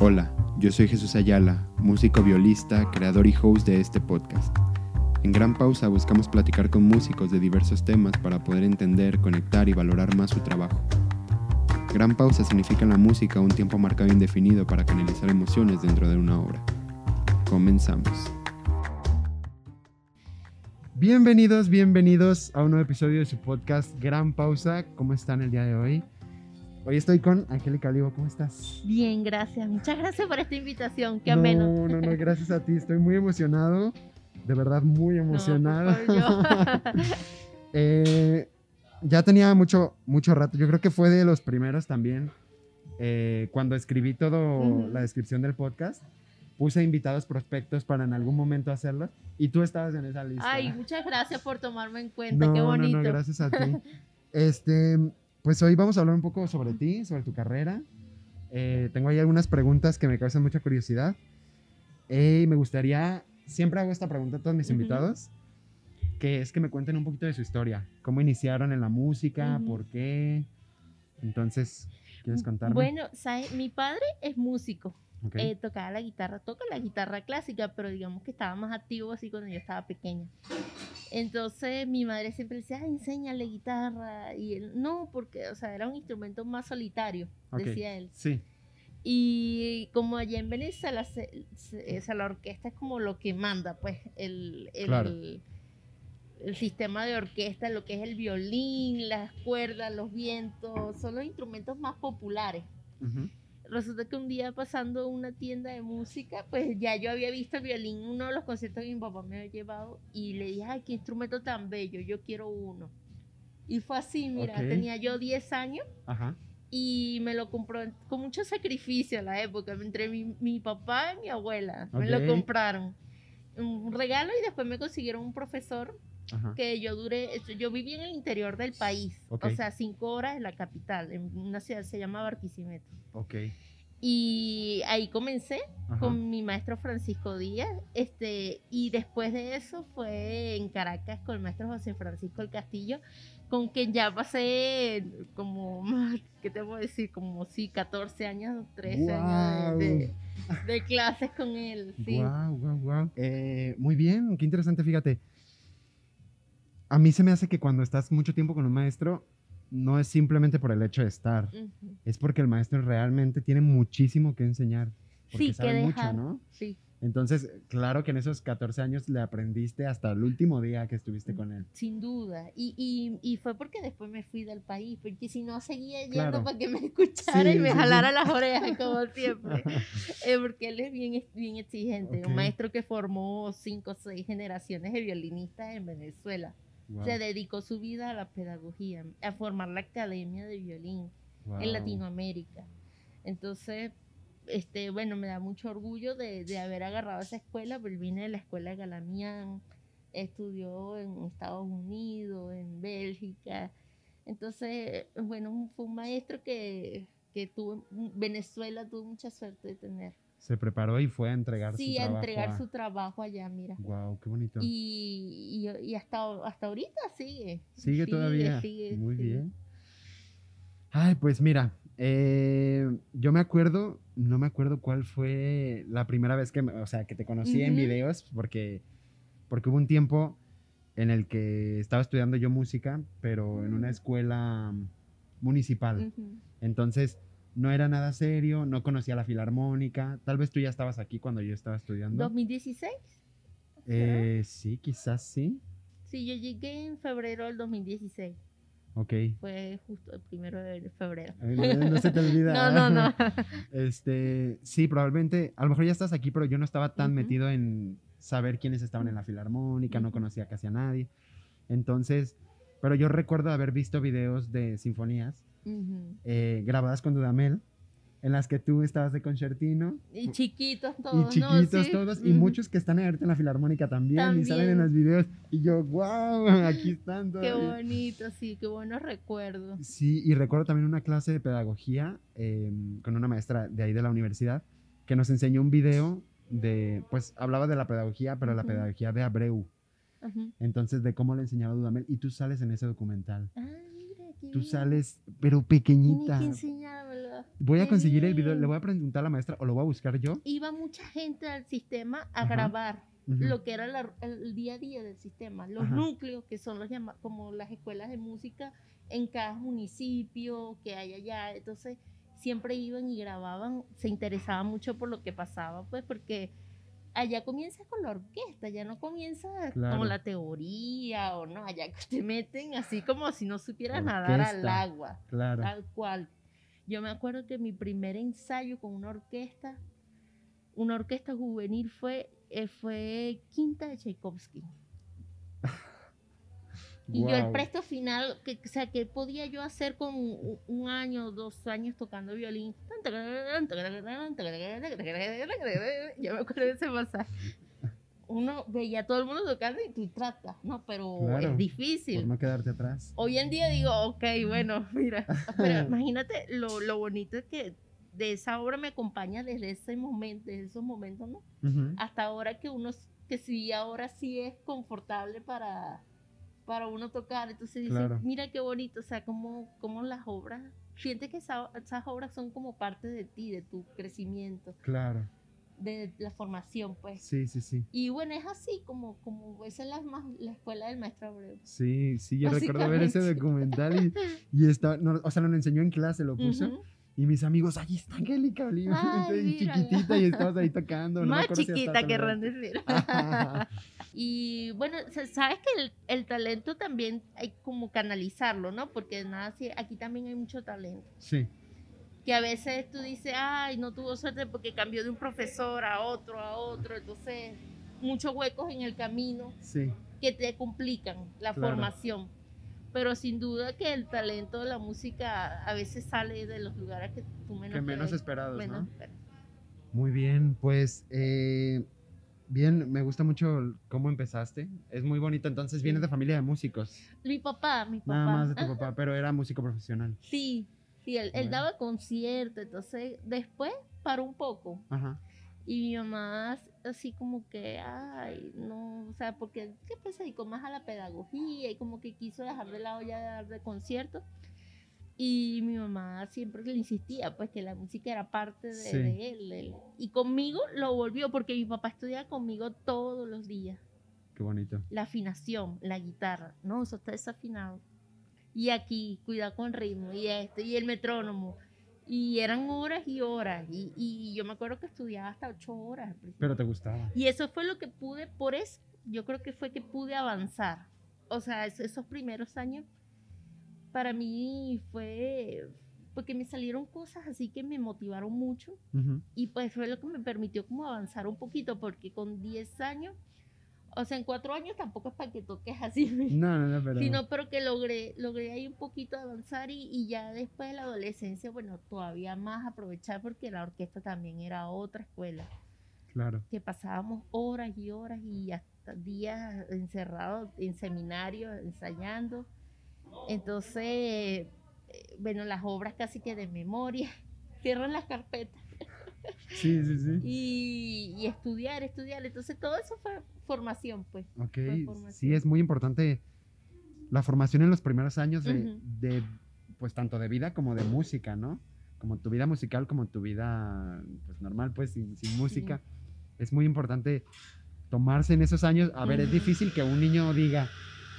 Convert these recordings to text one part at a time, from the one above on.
Hola, yo soy Jesús Ayala, músico violista, creador y host de este podcast. En Gran Pausa buscamos platicar con músicos de diversos temas para poder entender, conectar y valorar más su trabajo. Gran Pausa significa en la música un tiempo marcado e indefinido para canalizar emociones dentro de una obra. Comenzamos. Bienvenidos, bienvenidos a un nuevo episodio de su podcast Gran Pausa. ¿Cómo están el día de hoy? Hoy estoy con Angélica Olivo. ¿Cómo estás? Bien, gracias. Muchas gracias por esta invitación. Qué no, ameno. No, no, gracias a ti. Estoy muy emocionado. De verdad, muy emocionado. No. Eh, ya tenía mucho, mucho rato. Yo creo que fue de los primeros también. eh, cuando escribí todo Ujú. la descripción del podcast, puse invitados prospectos para en algún momento hacerlos. Y tú estabas en esa lista. Ay, muchas gracias por tomarme en cuenta. no, Qué bonito. No, no, gracias a ti. Este, pues hoy vamos a hablar un poco sobre ti, sobre tu carrera. Eh, tengo ahí algunas preguntas que me causan mucha curiosidad. Eh, y me gustaría, siempre hago esta pregunta a todos mis Ujú. invitados, que es que me cuenten un poquito de su historia. ¿Cómo iniciaron en la música? Ujú. ¿Por qué? Entonces, ¿quieres contarme? Bueno, ¿sabes? Mi padre es músico. Ok. Eh, tocaba la guitarra, toca la guitarra clásica, pero digamos que estaba más activo así cuando yo estaba pequeña. Entonces mi madre siempre decía, "Ay, enséñale guitarra. Y él, no, porque, o sea, era un instrumento más solitario, Ok. decía él. Sí, Y como allá en Venezuela, se- se- la orquesta es como lo que manda, pues, el, el, Claro. el sistema de orquesta, lo que es el violín, las cuerdas, los vientos, son los instrumentos más populares. ujú, Resulta que un día pasando una tienda de música, pues ya yo había visto el violín uno de los conciertos que mi papá me había llevado y le dije, ay, qué instrumento tan bello, yo quiero uno. Y fue así, mira, Ok. tenía yo 10 años ajá. y me lo compró con mucho sacrificio a la época, entre mi, mi papá y mi abuela. Me Ok. lo compraron. Un regalo y después me consiguieron un profesor Ajá. que yo duré, yo viví en el interior del país, Ok. o sea, cinco horas en la capital, en una ciudad que se llama Barquisimeto. Ok. Y ahí comencé Ajá. con mi maestro Francisco Díaz, este, y después de eso fue en Caracas con el maestro José Francisco El Castillo, con quien ya pasé como, ¿qué te puedo decir? Como sí, 14 años, 13 años de, de- de clases con él, sí. Wow, wow, wow. Eh, muy bien, qué interesante, fíjate. A mí se me hace que cuando estás mucho tiempo con un maestro, no es simplemente por el hecho de estar, Ujú. es porque el maestro realmente tiene muchísimo que enseñar. Porque Sí, que sabe mucho, dejar. ¿no? Sí, Entonces, claro que en esos 14 años le aprendiste hasta el último día que estuviste con él. sin duda. Y, y, y fue porque después me fui del país, porque si no seguía yendo Claro. para que me escuchara Sí, y me sí, sí. jalara las orejas como siempre. Eh, porque él es bien, bien exigente, Ok. un maestro que formó cinco o seis generaciones de violinistas en Venezuela. Wow, Se dedicó su vida a la pedagogía, a formar la academia de violín wow. en Latinoamérica. Entonces, este, bueno, me da mucho orgullo de, de haber agarrado esa escuela, porque vine de la escuela de Galamián, estudió en Estados Unidos, en Bélgica. Entonces, bueno, fue un maestro que, que tuve, Venezuela tuvo mucha suerte de tener. Se preparó y fue a entregar Sí, su a trabajo. entregar su trabajo allá, mira. Wow, qué bonito. Y, y, y hasta, hasta ahorita sigue. Sigue todavía. sigue, Muy sigue. bien. Ay, pues mira, eh, yo me acuerdo, no me acuerdo cuál fue la primera vez que, me- o sea, que te conocí en videos, porque, porque hubo un tiempo en el que estaba estudiando yo música, pero en una Mm. escuela municipal. Entonces, no era nada serio, no conocía la filarmónica. Tal vez tú ya estabas aquí cuando yo estaba estudiando. 2016. Eh, sí, quizás sí. Sí, yo llegué en febrero del 2016. Ok. Fue justo el primero de febrero. No, no se te olvida. No, no, no. Este, sí, probablemente, a lo mejor ya estás aquí, pero yo no estaba tan Ujú. metido en saber quiénes estaban en la filarmónica, no Ujú. conocía casi a nadie. Entonces, pero yo recuerdo haber visto videos de sinfonías Eh, grabadas con Dudamel, en las que tú estabas de concertino. Y chiquitos Y todos. chiquitos ¿no? Sí. todos, y muchos que están ahorita en la filarmónica también, y salen en También. los videos. Y yo, wow, aquí están Qué todavía. bonito, sí, qué buenos recuerdos. Sí, y recuerdo también una clase de pedagogía eh, con una maestra de ahí de la universidad que nos enseñó un video de, pues hablaba de la pedagogía, pero la pedagogía de Abreu. Entonces, de cómo le enseñaba Dudamel, y tú sales en ese documental. Ah, qué Tú sales, pero pequeñita. que enseñármelo. Voy a conseguir el video, le voy a preguntar a la maestra o lo voy a buscar yo. Iba mucha gente al sistema a grabar lo que era el día a día del sistema, los núcleos que son los llamados como las escuelas de música en cada municipio que hay allá. Entonces siempre iban y grababan, se interesaban mucho por lo que pasaba, pues porque allá comienza con la orquesta, ya no comienza con la teoría o no, allá te meten así como si no supieras nadar al agua, claro. tal cual. Yo me acuerdo que mi primer ensayo con una orquesta, una orquesta juvenil fue, eh, fue Quinta de Tchaikovsky. Y yo el presto final, que, o sea, ¿qué podía yo hacer con un, año, dos años tocando violín? Yo me acuerdo de ese pasaje. Uno veía a todo el mundo tocando y tú tratas, ¿no? Pero es difícil. Por no quedarte atrás. Hoy en día digo, ok, bueno, mira. Pero imagínate lo, lo bonito es que de esa obra me acompaña desde ese momento, desde esos momentos, ¿no? Hasta ahora que uno, que sí, ahora sí es confortable para para uno tocar. Entonces dice, mira qué bonito, o sea, como, como las obras, sientes que esas obras son como parte de ti, de tu crecimiento. Claro. De la formación, pues. Sí, sí, sí. Y bueno, es así como, como esa es la, la escuela del maestro Abreu. Sí, sí, yo recuerdo ver ese documental y, y está, o sea, lo enseñó en clase, lo puso. Y mis amigos, ahí está Angélica Oliva, y chiquitita, y estabas ahí tocando. Más chiquita que decir. y bueno, sabes que el, el, talento también hay como canalizarlo, ¿no? Porque nada, aquí también hay mucho talento. Sí. Que a veces tú dices, ay, no tuvo suerte porque cambió de un profesor a otro, a otro. Entonces, muchos huecos en el camino sí. que te complican la formación pero sin duda que el talento de la música a veces sale de los lugares que tú menos, que menos esperados, ¿no? Muy bien, pues eh, bien, me gusta mucho cómo empezaste. Es muy bonito, entonces vienes de familia de músicos. Mi papá, mi papá. Nada más de tu papá, pero era músico profesional. Sí, sí, él, él daba conciertos, entonces después paró un poco. Ajá. Y mi mamá así como que, ay, no, o sea, porque ¿qué pues se dedicó más a la pedagogía y como que quiso dejar de lado ya de dar de conciertos. Y mi mamá siempre le insistía, pues que la música era parte de, él, Y conmigo lo volvió, porque mi papá estudia conmigo todos los días. Qué bonito. La afinación, la guitarra. No, eso está desafinado. Y aquí, cuidado con ritmo, y este, y el metrónomo. Y eran horas y horas. Y, y, yo me acuerdo que estudiaba hasta ocho horas. Pero te gustaba. Y eso fue lo que pude, por eso, yo creo que fue que pude avanzar. O sea, esos primeros años para mí fue porque me salieron cosas así que me motivaron mucho. Y pues fue lo que me permitió como avanzar un poquito, porque con 10 años o sea, en cuatro años tampoco es para que toques así. No, no, no, pero... Sino, pero que logré, logré ahí un poquito avanzar y, y, ya después de la adolescencia, bueno, todavía más aprovechar porque la orquesta también era otra escuela. Claro. Que pasábamos horas y horas y hasta días encerrados en seminarios, ensayando. Entonces, bueno, las obras casi que de memoria, cierran las carpetas. Sí, sí, sí. Y, y, estudiar, estudiar. Entonces todo eso fue formación, pues. Ok, sí, es muy importante la formación en los primeros años de, de, pues tanto de vida como de música, ¿no? Como tu vida musical, como tu vida, pues normal, pues sin, sin música. Es muy importante tomarse en esos años. A ver, es difícil que un niño diga,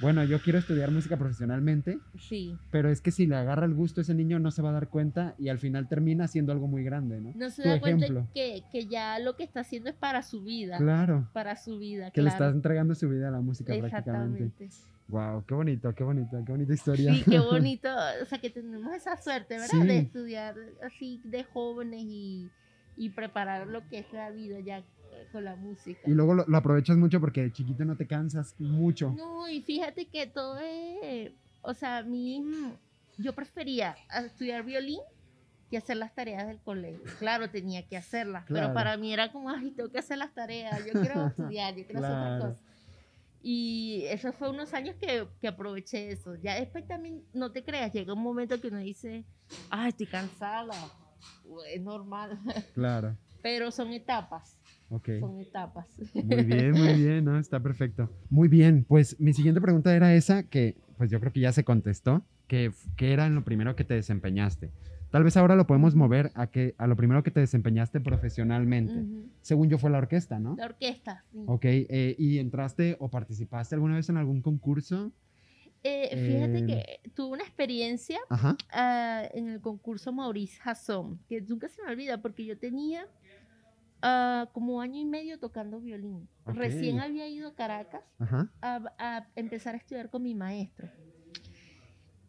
bueno, yo quiero estudiar música profesionalmente. Sí. Pero es que si le agarra el gusto a ese niño no se va a dar cuenta y al final termina haciendo algo muy grande, ¿no? No se da cuenta que, que, ya lo que está haciendo es para su vida. Claro. Para su vida. Que le estás entregando su vida a la música prácticamente. Wow, qué bonito, qué bonito, qué bonita historia. Sí, qué bonito. O sea, que tenemos esa suerte, ¿verdad? De estudiar así de jóvenes y, y preparar lo que es la vida ya con la música. Y luego lo, aprovechas mucho porque de chiquito no te cansas mucho. No, y fíjate que todo es, o sea, a mí, yo prefería estudiar violín que hacer las tareas del colegio. Claro, tenía que hacerlas, pero para mí era como, ay, tengo que hacer las tareas, yo quiero estudiar, yo quiero hacer otra cosa. Y eso fue unos años que, que, aproveché eso. Ya después también, no te creas, llega un momento que uno dice, ay, estoy cansada. Es normal. Claro. Pero son etapas. Okay. Son etapas. Muy bien, muy bien, ¿no? Está perfecto. Muy bien, pues mi siguiente pregunta era esa, que pues yo creo que ya se contestó, que, que era en lo primero que te desempeñaste. Tal vez ahora lo podemos mover a que a lo primero que te desempeñaste profesionalmente. Ujú. Según yo fue la orquesta, ¿no? La orquesta, sí. Ok, eh, ¿y entraste o participaste alguna vez en algún concurso? Eh, fíjate Em. que tuve una experiencia ah, en el concurso Maurice Hasson, que nunca se me olvida porque yo tenía ah, como año y medio tocando violín. Recién había ido a Caracas a, a empezar a estudiar con mi maestro.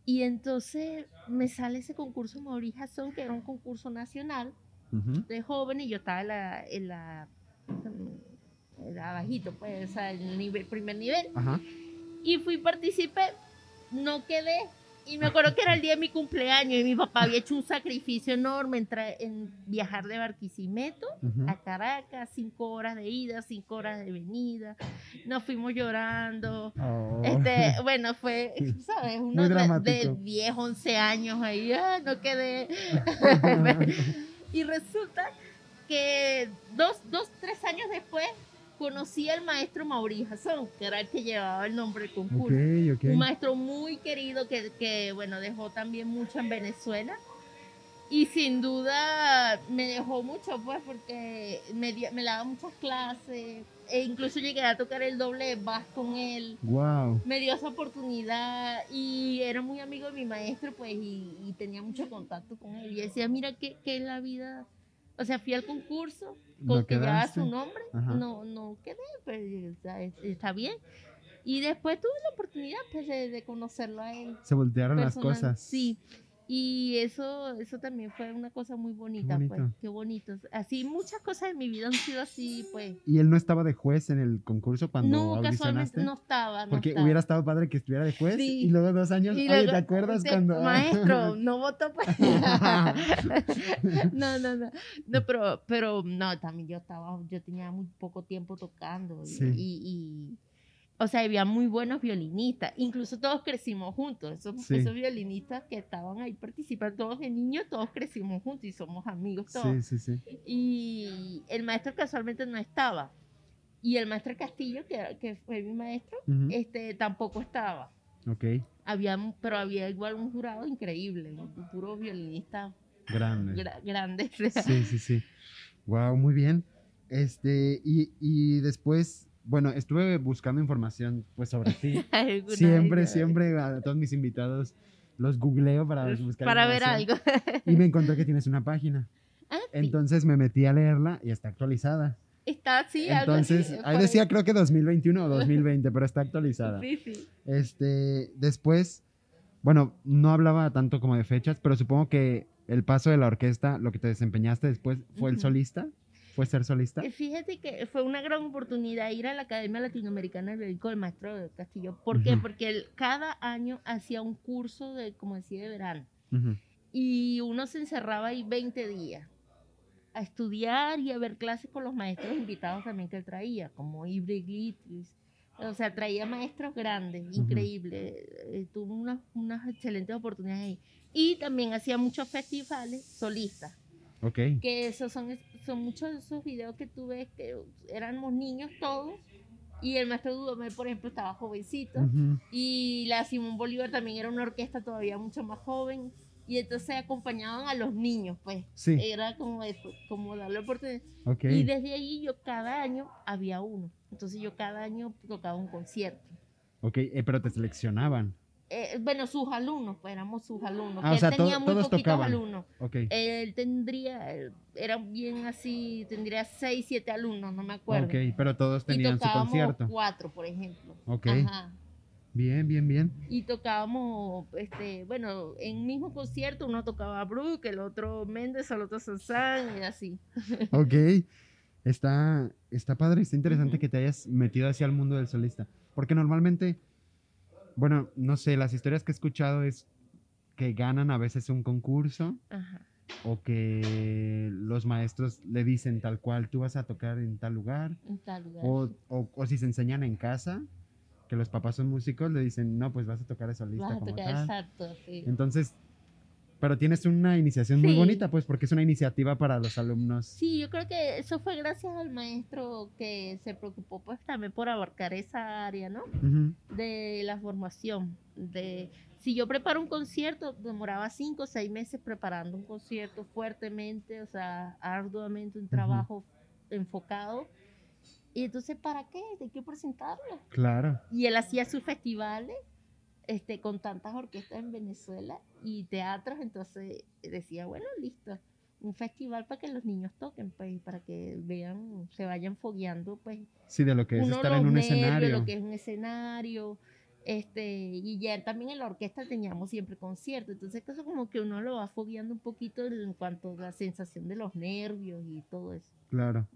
Y entonces me sale ese concurso Maurice Hasson, que era un concurso nacional de jóvenes, y yo estaba en la, en la, en la bajito, pues, o sea, en el nivel, primer nivel. Ajá. Y fui, participé, no quedé. Y me acuerdo que era el día de mi cumpleaños y mi papá había hecho un sacrificio enorme en, viajar de Barquisimeto a Caracas, cinco horas de ida, cinco horas de venida. Nos fuimos llorando. Oh. Este, bueno, fue, ¿sabes? Uno de, de dramático. 10, 11 años ahí, ah, no quedé. y resulta que dos, dos, tres años después conocí al maestro Mauricio Jasón, que era el que llevaba el nombre del concurso. ok, ok. Un maestro muy querido que, que, bueno, dejó también mucho en Venezuela. Y sin duda me dejó mucho, pues, porque me, me daba muchas clases. E incluso llegué a tocar el doble de bass con él. Wow. Me dio esa oportunidad y era muy amigo de mi maestro, pues, y, y tenía mucho contacto con él. Y decía, mira, ¿qué, qué es la vida? O sea, fui al concurso con ¿No que llevaba su nombre. Ajá. No, no quedé, pero o sea, es- está bien. Y después tuve la oportunidad, pues, de, de conocerlo a él. Se voltearon las personal. cosas. Sí. Y eso, eso también fue una cosa muy bonita, pues. bonito. Qué bonito. Así, muchas cosas de mi vida han sido así, pues. ¿Y él no estaba de juez en el concurso cuando No, casualmente no estaba. No Porque estaba. hubiera estado padre que estuviera de juez Sí. y luego dos años. Y Oye, luego, ¿te acuerdas cuando.? Maestro, no votó pues. no, no, no. No, pero, pero no, también yo estaba, yo tenía muy poco tiempo tocando. y- Sí. Y, y- o sea, había muy buenos violinistas. Incluso todos crecimos juntos. Esos, Sí. esos violinistas que estaban ahí participando, todos de niños, todos crecimos juntos y somos amigos todos. Sí, sí, sí. Y el maestro casualmente no estaba. Y el maestro Castillo, que, que fue mi maestro, este, tampoco estaba Ok, había, pero había igual un jurado increíble, un puro violinista grande. gra- grande. Sí, sí, sí. Wow, muy bien. Este, y, y después, bueno, estuve buscando información pues sobre ti. Siempre, siempre a todos mis invitados los googleo para buscar Para ver algo. Y me encontré que tienes una página. Ah, sí. Entonces me metí a leerla y está actualizada. Está así, algo así, Entonces, ahí por decía creo que 2021 o 2020, pero está actualizada. Sí, sí. Este, después, bueno, no hablaba tanto como de fechas, pero supongo que el paso de la orquesta, lo que te desempeñaste después, ¿fue el solista? ¿Fue ser solista? Fíjate que fue una gran oportunidad ir a la Academia Latinoamericana del Violín con el maestro Castillo. ¿Por qué? Porque él cada año hacía un curso de, como decía, de verano. Y uno se encerraba ahí 20 días a estudiar y a ver clases con los maestros invitados también que él traía, como Ibre Glittis. O sea, traía maestros grandes, Ujú. increíbles. Eh, tuvo unas, unas excelentes oportunidades ahí. Y también hacía muchos festivales solistas, Que esos son, son muchos de esos videos que tú ves que éramos niños todos. Y el maestro Dudamel, por ejemplo, estaba jovencito. Y la Simón Bolívar también era una orquesta todavía mucho más joven. Y entonces acompañaban a los niños, pues. Sí, Era como, eso, como darle oportunidad. Y desde ahí yo cada año había uno. Entonces yo cada año tocaba un concierto. Ok, eh, pero te seleccionaban. Eh, bueno, sus alumnos, pues éramos sus alumnos. Ah, que o sea, él to- tenía muy todos poquitos tocaban. alumnos. Él tendría, él era bien así, tendría seis, siete alumnos, no me acuerdo. Ok, pero todos y tenían su concierto. cuatro, por ejemplo. Ok. Ajá. Bien, bien, bien. y tocábamos, este, bueno, en mismo concierto uno tocaba Brook, el otro Méndez, el otro Sansán y así. Ok. Está, está padre, está interesante que te hayas metido hacia el mundo del solista. Porque normalmente, bueno, no sé, las historias que he escuchado es que ganan a veces un concurso Ajá. o que los maestros le dicen tal cual, tú vas a tocar en tal lugar. En tal lugar. O, o, o si se enseñan en casa, que los papás son músicos, le dicen, no, pues vas a tocar de solista Vas a como tocar tal. exacto, sí. Entonces, pero tienes una iniciación muy bonita, pues, porque es una iniciativa para los alumnos. Sí, yo creo que eso fue gracias al maestro que se preocupó pues también por abarcar esa área, ¿no? De la formación, de si yo preparo un concierto, demoraba cinco o seis meses preparando un concierto fuertemente, o sea, arduamente, un trabajo enfocado. Y entonces, ¿para qué? Hay que presentarlo. Claro. Y él hacía sus festivales este, con tantas orquestas en Venezuela y teatros, entonces decía, bueno, listo, un festival para que los niños toquen, pues, para que vean, se vayan fogueando, pues. Sí, de lo que es estar en un escenario. De lo que es un escenario, este, y ya también en la orquesta teníamos siempre conciertos, entonces eso como que uno lo va fogueando un poquito en cuanto a la sensación de los nervios y todo eso. Claro.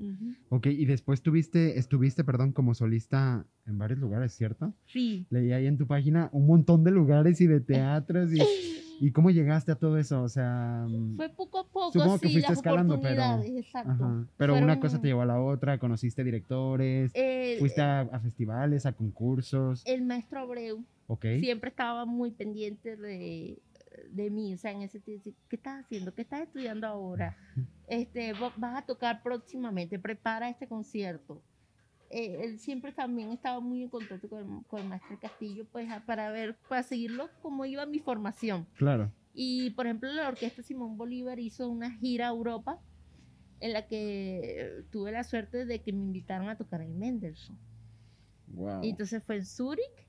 Ok, y después tuviste, estuviste, perdón, como solista en varios lugares, ¿cierto? Sí. Leí ahí en tu página un montón de lugares y de teatros y... ¿Y cómo llegaste a todo eso? O sea, mm, fue poco a poco. Supongo que sí, fuiste escalando, pero. Exacto. Pero una cosa te llevó a la otra, conociste directores, fuiste a, festivales, a concursos. El maestro Abreu. Siempre estaba muy pendiente de, de mí, o sea, en ese tiempo, ¿qué estás haciendo? ¿Qué estás estudiando ahora? Este, vas a tocar próximamente, prepara este concierto. Eh, él siempre también estaba muy en contacto con, con, el maestro Castillo, pues para ver, para seguirlo cómo iba mi formación. Claro. Y por ejemplo, la orquesta Simón Bolívar hizo una gira a Europa en la que tuve la suerte de que me invitaron a tocar en Mendelssohn. Wow. Y entonces fue en Zúrich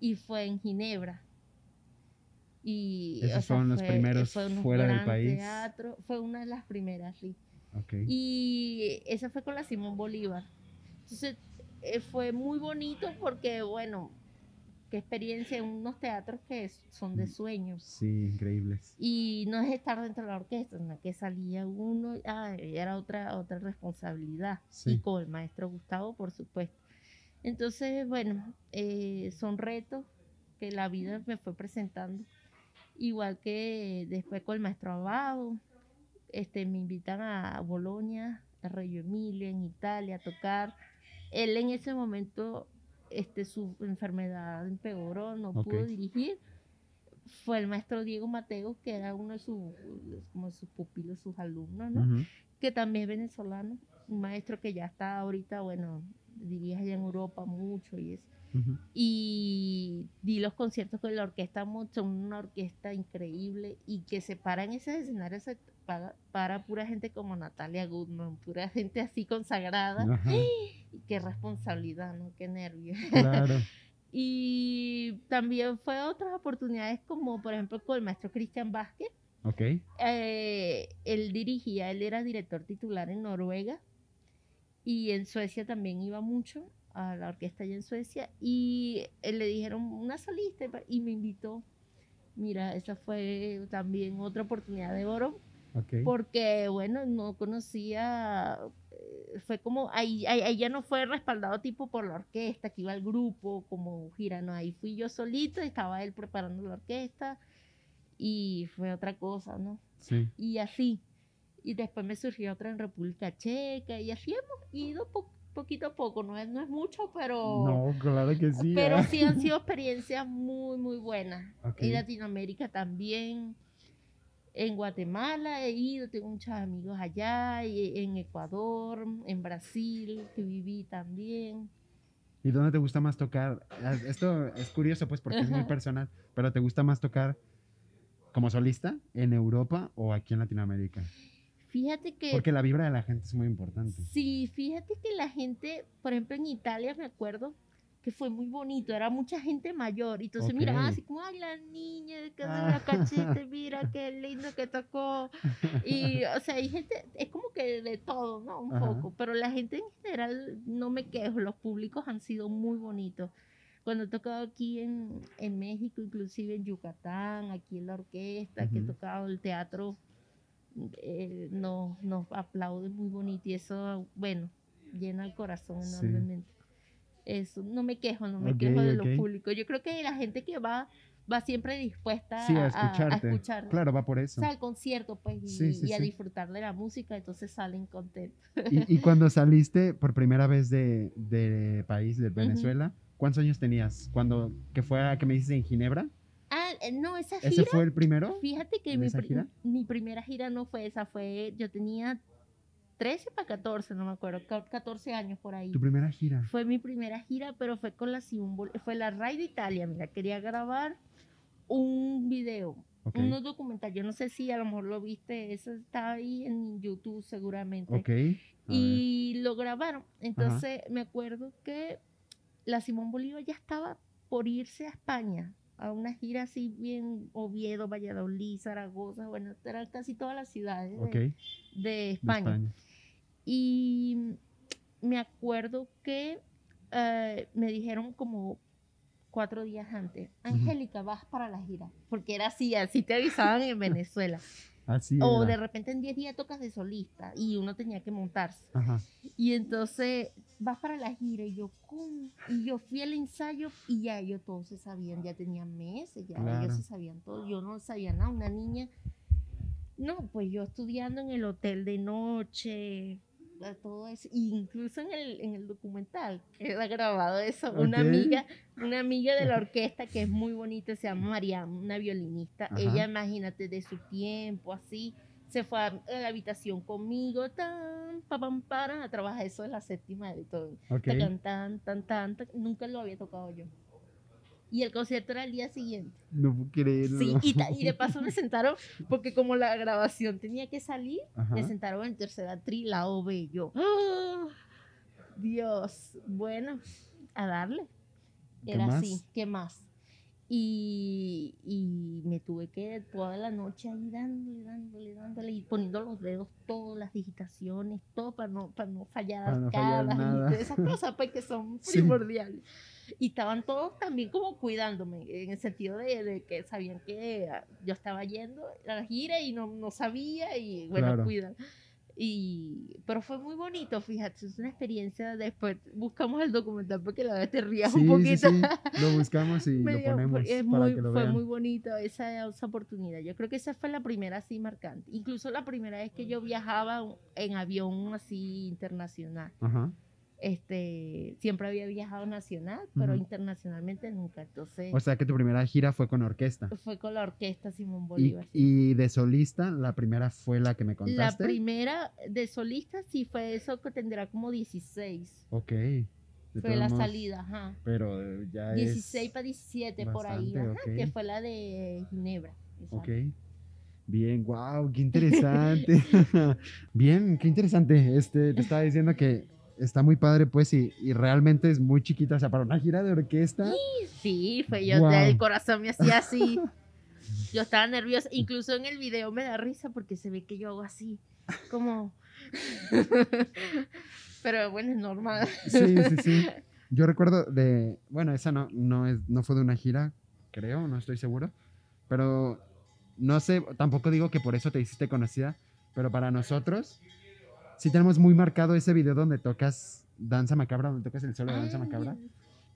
y fue en Ginebra. Y, Esos fueron los primeros fuera del país. Teatro, fue una de las primeras, sí. Okay. Y esa fue con la Simón Bolívar. Entonces eh, fue muy bonito porque, bueno, qué experiencia en unos teatros que son de mm, sueños. Sí, increíbles. Y no es estar dentro de la orquesta, sino que salía uno, ah, era otra, otra responsabilidad. Y con el maestro Gustavo, por supuesto. Entonces, bueno, eh, son retos que la vida me fue presentando. Igual que después con el maestro Abado, este, me invitan a Bolonia, a Reggio Emilia, en Italia, a tocar él en ese momento, este, su enfermedad empeoró, no pudo dirigir. Fue el maestro Diego Mateo, que era uno de sus, como sus pupilos, sus alumnos, ¿no? Que también es venezolano, un maestro que ya está ahorita, bueno, dirige allá en Europa mucho y eso. Y di los conciertos con la orquesta, son una orquesta increíble y que se para en ese escenario, se para, para pura gente como Natalia Goodman, pura gente así consagrada. Qué responsabilidad, ¿no? Qué nervios. Claro. y también fue otras oportunidades como por ejemplo con el maestro Cristian Vázquez. Ok. Eh, él dirigía, él era director titular en Noruega y en Suecia también iba mucho a la orquesta allá en Suecia y le dijeron una solista y me invitó. Mira, esa fue también otra oportunidad de oro. Porque, bueno, no conocía, eh, fue como, ahí, ahí, ya no fue respaldado tipo por la orquesta, que iba el grupo como gira, no, ahí fui yo solita, estaba él preparando la orquesta y fue otra cosa, ¿no? Sí. Y así. Y después me surgió otra en República Checa y así hemos ido poquito a poco, no es, no es mucho, pero... No, claro que sí. Pero ¿eh? sí han sido experiencias muy, muy buenas. En Latinoamérica también. En Guatemala he ido, tengo muchos amigos allá, y en Ecuador, en Brasil, que viví también. ¿Y dónde te gusta más tocar? Ah, esto es curioso, pues, porque es muy personal, pero ¿te gusta más tocar como solista en Europa o aquí en Latinoamérica? Fíjate que... Porque la vibra de la gente es muy importante. Sí, fíjate que la gente, por ejemplo en Italia me acuerdo que fue muy bonito, era mucha gente mayor, y entonces mira, así como, ay, la niña de la ah. cachete, mira qué lindo que tocó, y o sea, hay gente, es como que de todo, ¿no? Un poco, pero la gente en general, no me quejo, los públicos han sido muy bonitos. Cuando he tocado aquí en, en México, inclusive en Yucatán, aquí en la orquesta, que he tocado el teatro eh, nos, aplaude muy bonito y eso, bueno, llena el corazón enormemente. Eso, no me quejo, no me quejo de lo público. Yo creo que la gente que va va siempre dispuesta a, escuchar. Claro, va por eso. O sea, al concierto, pues, y, a disfrutar de la música, entonces salen contentos. ¿Y, cuando saliste por primera vez de, de país, de Venezuela, cuántos años tenías? Cuando, que fue a, que me dices en Ginebra. Eh, no, esa gira. ¿Ese fue el primero? Fíjate que mi, mi, primera gira no fue esa, fue, yo tenía 13 para 14, no me acuerdo, 14 años por ahí. ¿Tu primera gira? Fue mi primera gira, pero fue con la Simón fue la Ray de Italia, mira, quería grabar un video, Ok. un documental. Yo no sé si a lo mejor lo viste, eso está ahí en YouTube seguramente. Ok. a ver. y lo grabaron. Entonces me acuerdo que la Simón Bolívar ya estaba por irse a España a una gira así bien Oviedo, Valladolid, Zaragoza, bueno, eran casi todas las ciudades de, Ok. de de España. España. Y me acuerdo que eh, me dijeron como cuatro días antes, Angélica, vas para la gira, porque era así, así te avisaban en Venezuela. Así o de repente en 10 días tocas de solista y uno tenía que montarse. Ajá. Y entonces vas para la gira y yo, ¿cómo? Y yo fui al ensayo y ya ellos todos se sabían, ya tenían meses, ya Claro. ellos se sabían todo. Yo no sabía nada, una niña. No, pues yo estudiando en el hotel de noche, todo eso. Incluso en el, en el documental queda grabado eso. Una amiga, una amiga de la orquesta que es muy bonita, se llama Mariam, una violinista. Ajá. Ella, imagínate, de su tiempo, así, se fue a la habitación conmigo, tan, pa, pam, para, a trabajar eso de la séptima de todo. Tan, tan, tan, tan, nunca lo había tocado yo. Y el concierto era el día siguiente. No puedo creerlo. Sí, y, y de paso me sentaron, porque como la grabación tenía que salir, Ajá. me sentaron en tercera tri, la OB, y yo. ¡ah! Dios, bueno, a darle. ¿Qué Era más? así, ¿qué más? Y, y me tuve que toda la noche ahí dándole, dándole, dándole y poniendo los dedos, todas las digitaciones, todo para no, para no fallar Para no fallar arcadas y nada. todas esas cosas pues, que son Sí. Y estaban todos también como cuidándome, en el sentido de, de que sabían que ah, yo estaba yendo a la gira y no, no sabía y bueno, Claro. cuidan. Y, pero fue muy bonito, fíjate, es una experiencia. Después buscamos el documental porque la vez te rías Sí, un sí, poquito. sí. Lo buscamos y Me lo ponemos es para muy- que lo fue vean. muy bonito esa, esa oportunidad. Yo creo que esa fue la primera así marcante. Incluso la primera vez que yo viajaba en avión así internacional. Ajá. Este, siempre había viajado nacional, pero internacionalmente nunca. Entonces O sea que tu primera gira fue con orquesta. fue con la orquesta Simón Y, Bolívar. sí. y de solista, la primera fue la que me La contaste. primera de solista sí fue eso que tendrá como 16. Ok. fue la salida, ajá. Pero eh, ya 16 es... para 17 por ahí, ajá, ok. que fue la de Ginebra. Ok. exacto. Bien, wow, qué interesante. Bien, qué interesante. Este, te estaba diciendo que está muy padre, pues, y, y realmente es muy chiquita. O sea, para una gira de orquesta. Sí, fue yo, Guau. el corazón me hacía así. Yo estaba nerviosa, incluso en el video me da risa porque se ve que yo hago así, como... Pero bueno, es normal. Sí, sí, sí. Yo recuerdo de. Bueno, esa no, no, es, no fue de una gira, creo, no estoy seguro. Pero no sé, tampoco digo que por eso te hiciste conocida, pero para nosotros sí tenemos muy marcado ese video donde tocas Danza Macabra, donde tocas el solo de Danza Macabra,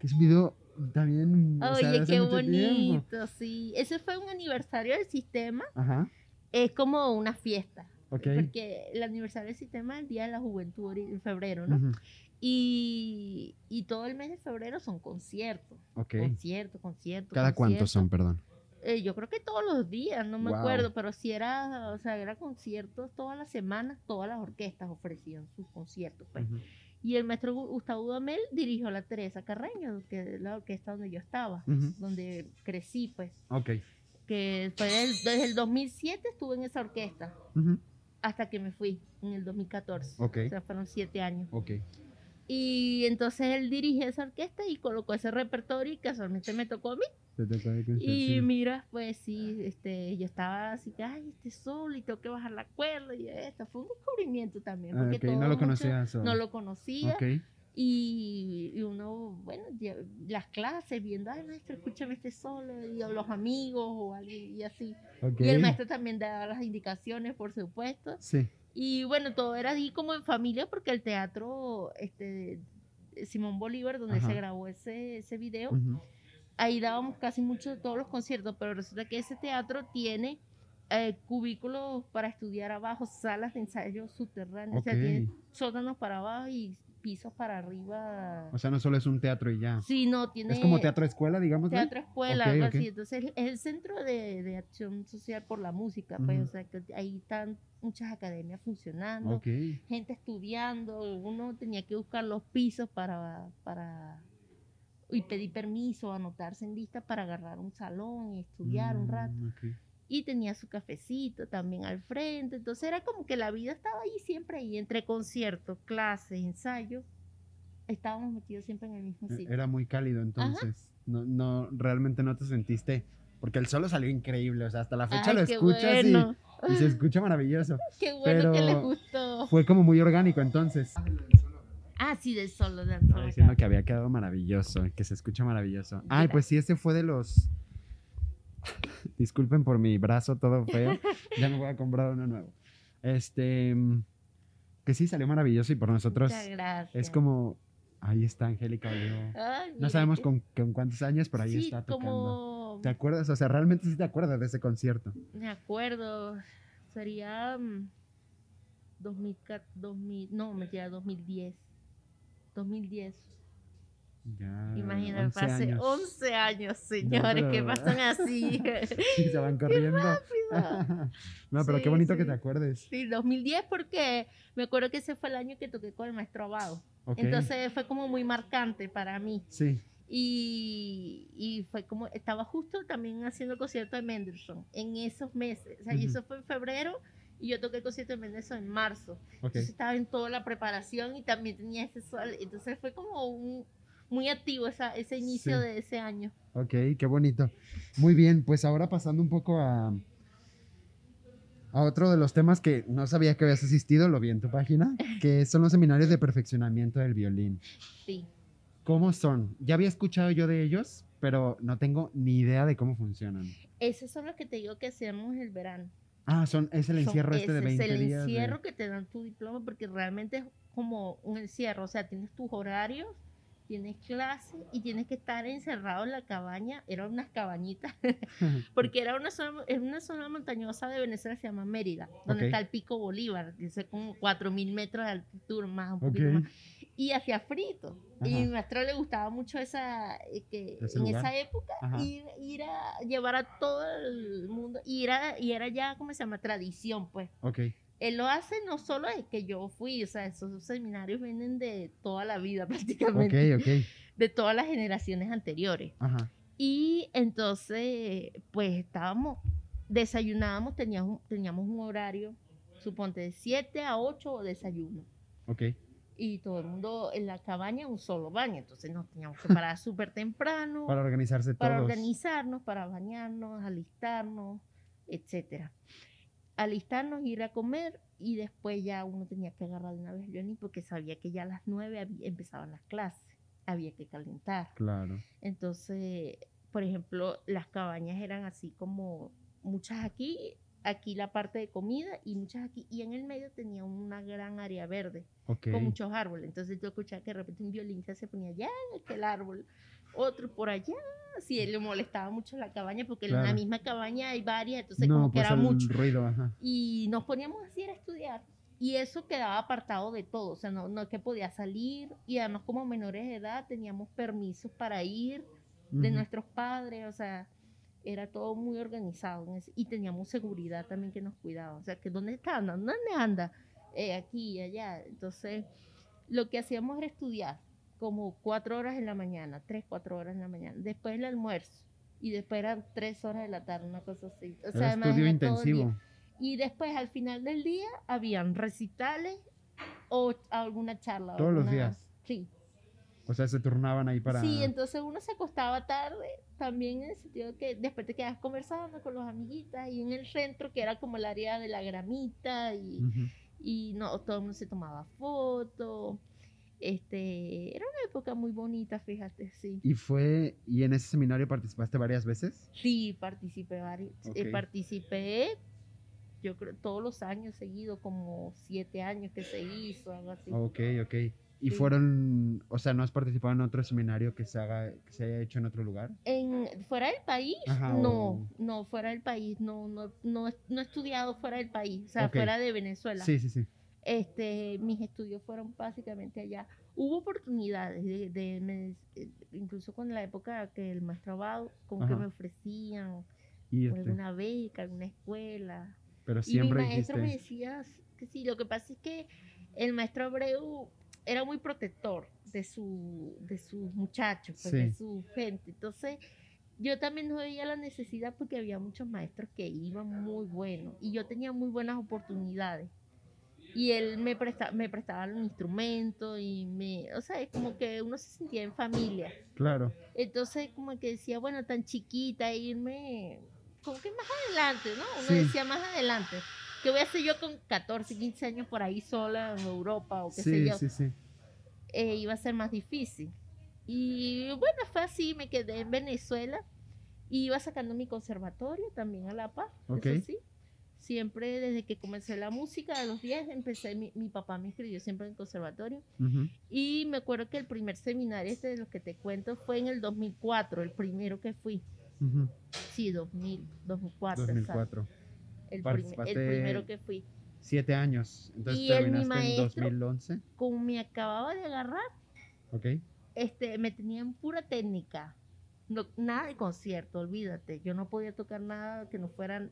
que es un video también. o sea, Oye, hace qué mucho tiempo. bonito, sí. Ese fue un aniversario del sistema, Ajá, es como una fiesta. ok. Porque el aniversario del sistema es el Día de la Juventud en febrero, ¿no? Y, y todo el mes de febrero son conciertos. Ok. Conciertos, conciertos. ¿Cada cuántos conciertos. son, perdón? Eh, yo creo que todos los días, no me acuerdo, pero si era, o sea, era conciertos todas las semanas, todas las orquestas ofrecían sus conciertos, pues. Y el maestro Gu- Gustavo Dudamel dirigió la Teresa Carreño, que es la orquesta donde yo estaba, donde crecí, pues. Ok. Que fue del- desde el 2007 estuve en esa orquesta, hasta que me fui en el 2014. Ok. O sea, fueron siete años. Ok. Y entonces él dirige esa orquesta y colocó ese repertorio y casualmente me tocó a mí. Y mira, pues sí, este, yo estaba así que, ay, este solo y tengo que bajar la cuerda y esto. Fue un descubrimiento también. Ah, Porque ok, todo no lo mucho- conocías. o- No lo conocía. Ok. Y, y uno, bueno, ya- las clases, viendo, ay, maestro, escúchame este solo, y a los amigos o alguien y así. ok. Y el maestro también daba las indicaciones, por supuesto. Sí. Y bueno, todo era así como en familia, porque el teatro, este, Simón Bolívar, donde Ajá. se grabó ese, ese video, ujú, ahí dábamos casi mucho de todos los conciertos, pero resulta que ese teatro tiene eh, cubículos para estudiar abajo, salas de ensayo subterráneos, o sea, tiene sótanos para abajo y pisos para arriba. O sea, no solo es un teatro y ya. Sí, no, tiene Es como teatro escuela, digamos. teatro escuela, algo así. Entonces es el centro de, de acción social por la música, pues, o sea, que ahí están muchas academias funcionando gente estudiando, uno tenía que buscar los pisos para, para y pedí permiso, anotarse en lista para agarrar un salón y estudiar un rato. Mm. Y tenía su cafecito también al frente. Entonces era como que la vida estaba ahí siempre ahí, entre conciertos, clases, ensayos. Estábamos metidos siempre en el mismo E- sitio. Era muy cálido entonces. No, no, realmente no te sentiste. Porque el solo salió increíble. O sea, hasta la fecha Ay, lo escuchas y- bueno. y, se escucha maravilloso. Qué bueno que les pero gustó. Fue como muy orgánico entonces. Ah, sí, del solo de Estaba diciendo que había quedado maravilloso, que se escucha maravilloso. Ay, pues sí, ese fue de los. Disculpen por mi brazo todo feo. Ya me voy a comprar uno nuevo. Este. mm, Que sí salió maravilloso y por nosotros Muchas gracias. es como. Ahí está Angélica. Ay, No sabemos con, con cuántos años, pero ahí sí, está tocando. como ¿Te acuerdas? O sea, realmente sí te acuerdas de ese concierto. me acuerdo, sería mm, 2000, 2000, no, mentira, 2010. 2010. Ya. Imagínate, 11 hace años. 11 años, señores, que pero- pasan así. Sí, se van corriendo. no, pero Sí, qué bonito que sí. te acuerdes. Sí, 2010 porque me acuerdo que ese fue el año que toqué con el maestro Abado. Ok. Entonces fue como muy marcante para mí. Sí. Y, y fue como, estaba justo también haciendo el concierto de Mendelssohn en esos meses. O sea, y Ujú. eso fue en febrero y yo toqué el concierto de Mendelssohn en marzo. Entonces estaba en toda la preparación y también tenía ese sol. Entonces fue como un, muy activo esa, ese inicio Sí. de ese año. Ok, qué bonito. Muy bien, pues ahora pasando un poco a, a otro de los temas que no sabía que habías asistido, lo vi en tu página, que son los seminarios de perfeccionamiento del violín. Sí. ¿Cómo son? Ya había escuchado yo de ellos, pero no tengo ni idea de cómo funcionan. Esos son los que te digo que hacemos el verano. Ah, son, es el Son- encierro este de ese 20 es el días. de- encierro que te dan tu diploma porque realmente es como un encierro. O sea, tienes tus horarios, tienes clases y tienes que estar encerrado en la cabaña. Eran unas cabañitas porque era una zona, es una zona montañosa de Venezuela, se llama Mérida, donde está el Pico Bolívar, es como 4.000 metros de altitud, más un poquito más. Y hacía frito. Y a mi maestro le gustaba mucho esa, eh, que en lugar. esa época, ir, ir a llevar a todo el mundo, y era, y era ya, ¿cómo se llama? Tradición, pues. Ok, Él lo hace no solo de que yo fui, o sea, esos seminarios vienen de toda la vida prácticamente, ok. de todas las generaciones anteriores. Ajá. Y entonces, pues estábamos, desayunábamos, teníamos, teníamos un horario, suponte de 7 a 8 desayuno. Ok. Y todo el mundo en la cabaña, un solo baño. Entonces nos teníamos que parar súper temprano Para organizarse para todos. organizarnos, para bañarnos, alistarnos, etcétera. Alistarnos, ir a comer y después ya uno tenía que agarrar de una vez violín porque sabía que ya a las 9 había- empezaban las clases, había que calentar. Claro. Entonces, por ejemplo, las cabañas eran así como muchas aquí, aquí la parte de comida y muchas aquí, y en el medio tenía una gran área verde con muchos árboles. Entonces tú escuchabas que de repente un violinista se ponía allá en aquel árbol, otro por allá. Si él le molestaba mucho la cabaña, porque en la misma cabaña hay varias, entonces no, como que pues era mucho. ruido, ajá. Y nos poníamos así a estudiar. Y eso quedaba apartado de todo, o sea, no, no es que podía salir. Y además como menores de edad teníamos permisos para ir de nuestros padres, o sea, era todo muy organizado. y teníamos seguridad también que nos cuidaba. O sea, que ¿dónde está? ¿Dónde anda? Eh, aquí y allá. Entonces, lo que hacíamos era estudiar como cuatro horas en la mañana, tres, cuatro horas en la mañana. Después el almuerzo. Y después eran tres horas de la tarde, una cosa así. O sea, estudio intensivo. Y después, al final del día, habían recitales o alguna charla. Todos los alguna- días. Sí. O sea, se turnaban ahí para. Sí, entonces uno se acostaba tarde, también en el sentido que después te quedas conversando con los amiguitas y en el centro, que era como el área de la gramita, y, Ujú. y no, todo el mundo se tomaba fotos. Este, era una época muy bonita, fíjate, sí. Y fue. ¿Y en ese seminario participaste varias veces? Sí, participé varios, eh, Ok. participé, yo creo, todos los años seguidos, como siete años que se hizo, algo así. Ok, ok. ¿Y Sí. fueron. O sea, ¿no has participado en otro seminario que se haga, que se haya hecho en otro lugar? En, fuera del país, Ajá, no, o- no, fuera del país, no, no, no, he- no he estudiado fuera del país, o sea, Ok. fuera de Venezuela. Sí, sí, sí. Este, mis estudios fueron básicamente allá. Hubo oportunidades, de, de- me- eh, incluso con la época que el maestro Abad, como que Ajá. me ofrecían Y alguna beca, alguna escuela. pero Y mi siempre maestro me decía que sí, lo que pasa es que el maestro Abreu era muy protector de, su, de sus muchachos, pues, de su gente. Entonces, yo también no veía la necesidad porque había muchos maestros que iban muy buenos y yo tenía muy buenas oportunidades. Y él me, presta, me prestaba los instrumentos y me, o sea, es como que uno se sentía en familia. Claro. Entonces, como que decía, bueno, tan chiquita, irme, como que más adelante, ¿no? Uno Sí. decía más adelante. ¿Qué voy a hacer yo con 14, 15 años por ahí sola en Europa o qué sé Sí, yo? sí, sí. eh, iba a ser más difícil. Y bueno, fue así, me quedé en Venezuela y iba sacando mi conservatorio también a La Paz, Ok. eso sí. Siempre desde que comencé la música, a los 10 empecé, mi, mi papá me inscribió siempre en el conservatorio. Y me acuerdo que el primer seminario este de los que te cuento fue en el 2004, el primero que fui. Sí, 2000, 2004. exacto. 2004. El, primer- el primero que fui. Siete años. Entonces Y terminaste en maestro- 2011. Como me acababa de agarrar, Ok. este, me tenían pura técnica. No, nada de concierto, olvídate. Yo no podía tocar nada que no fueran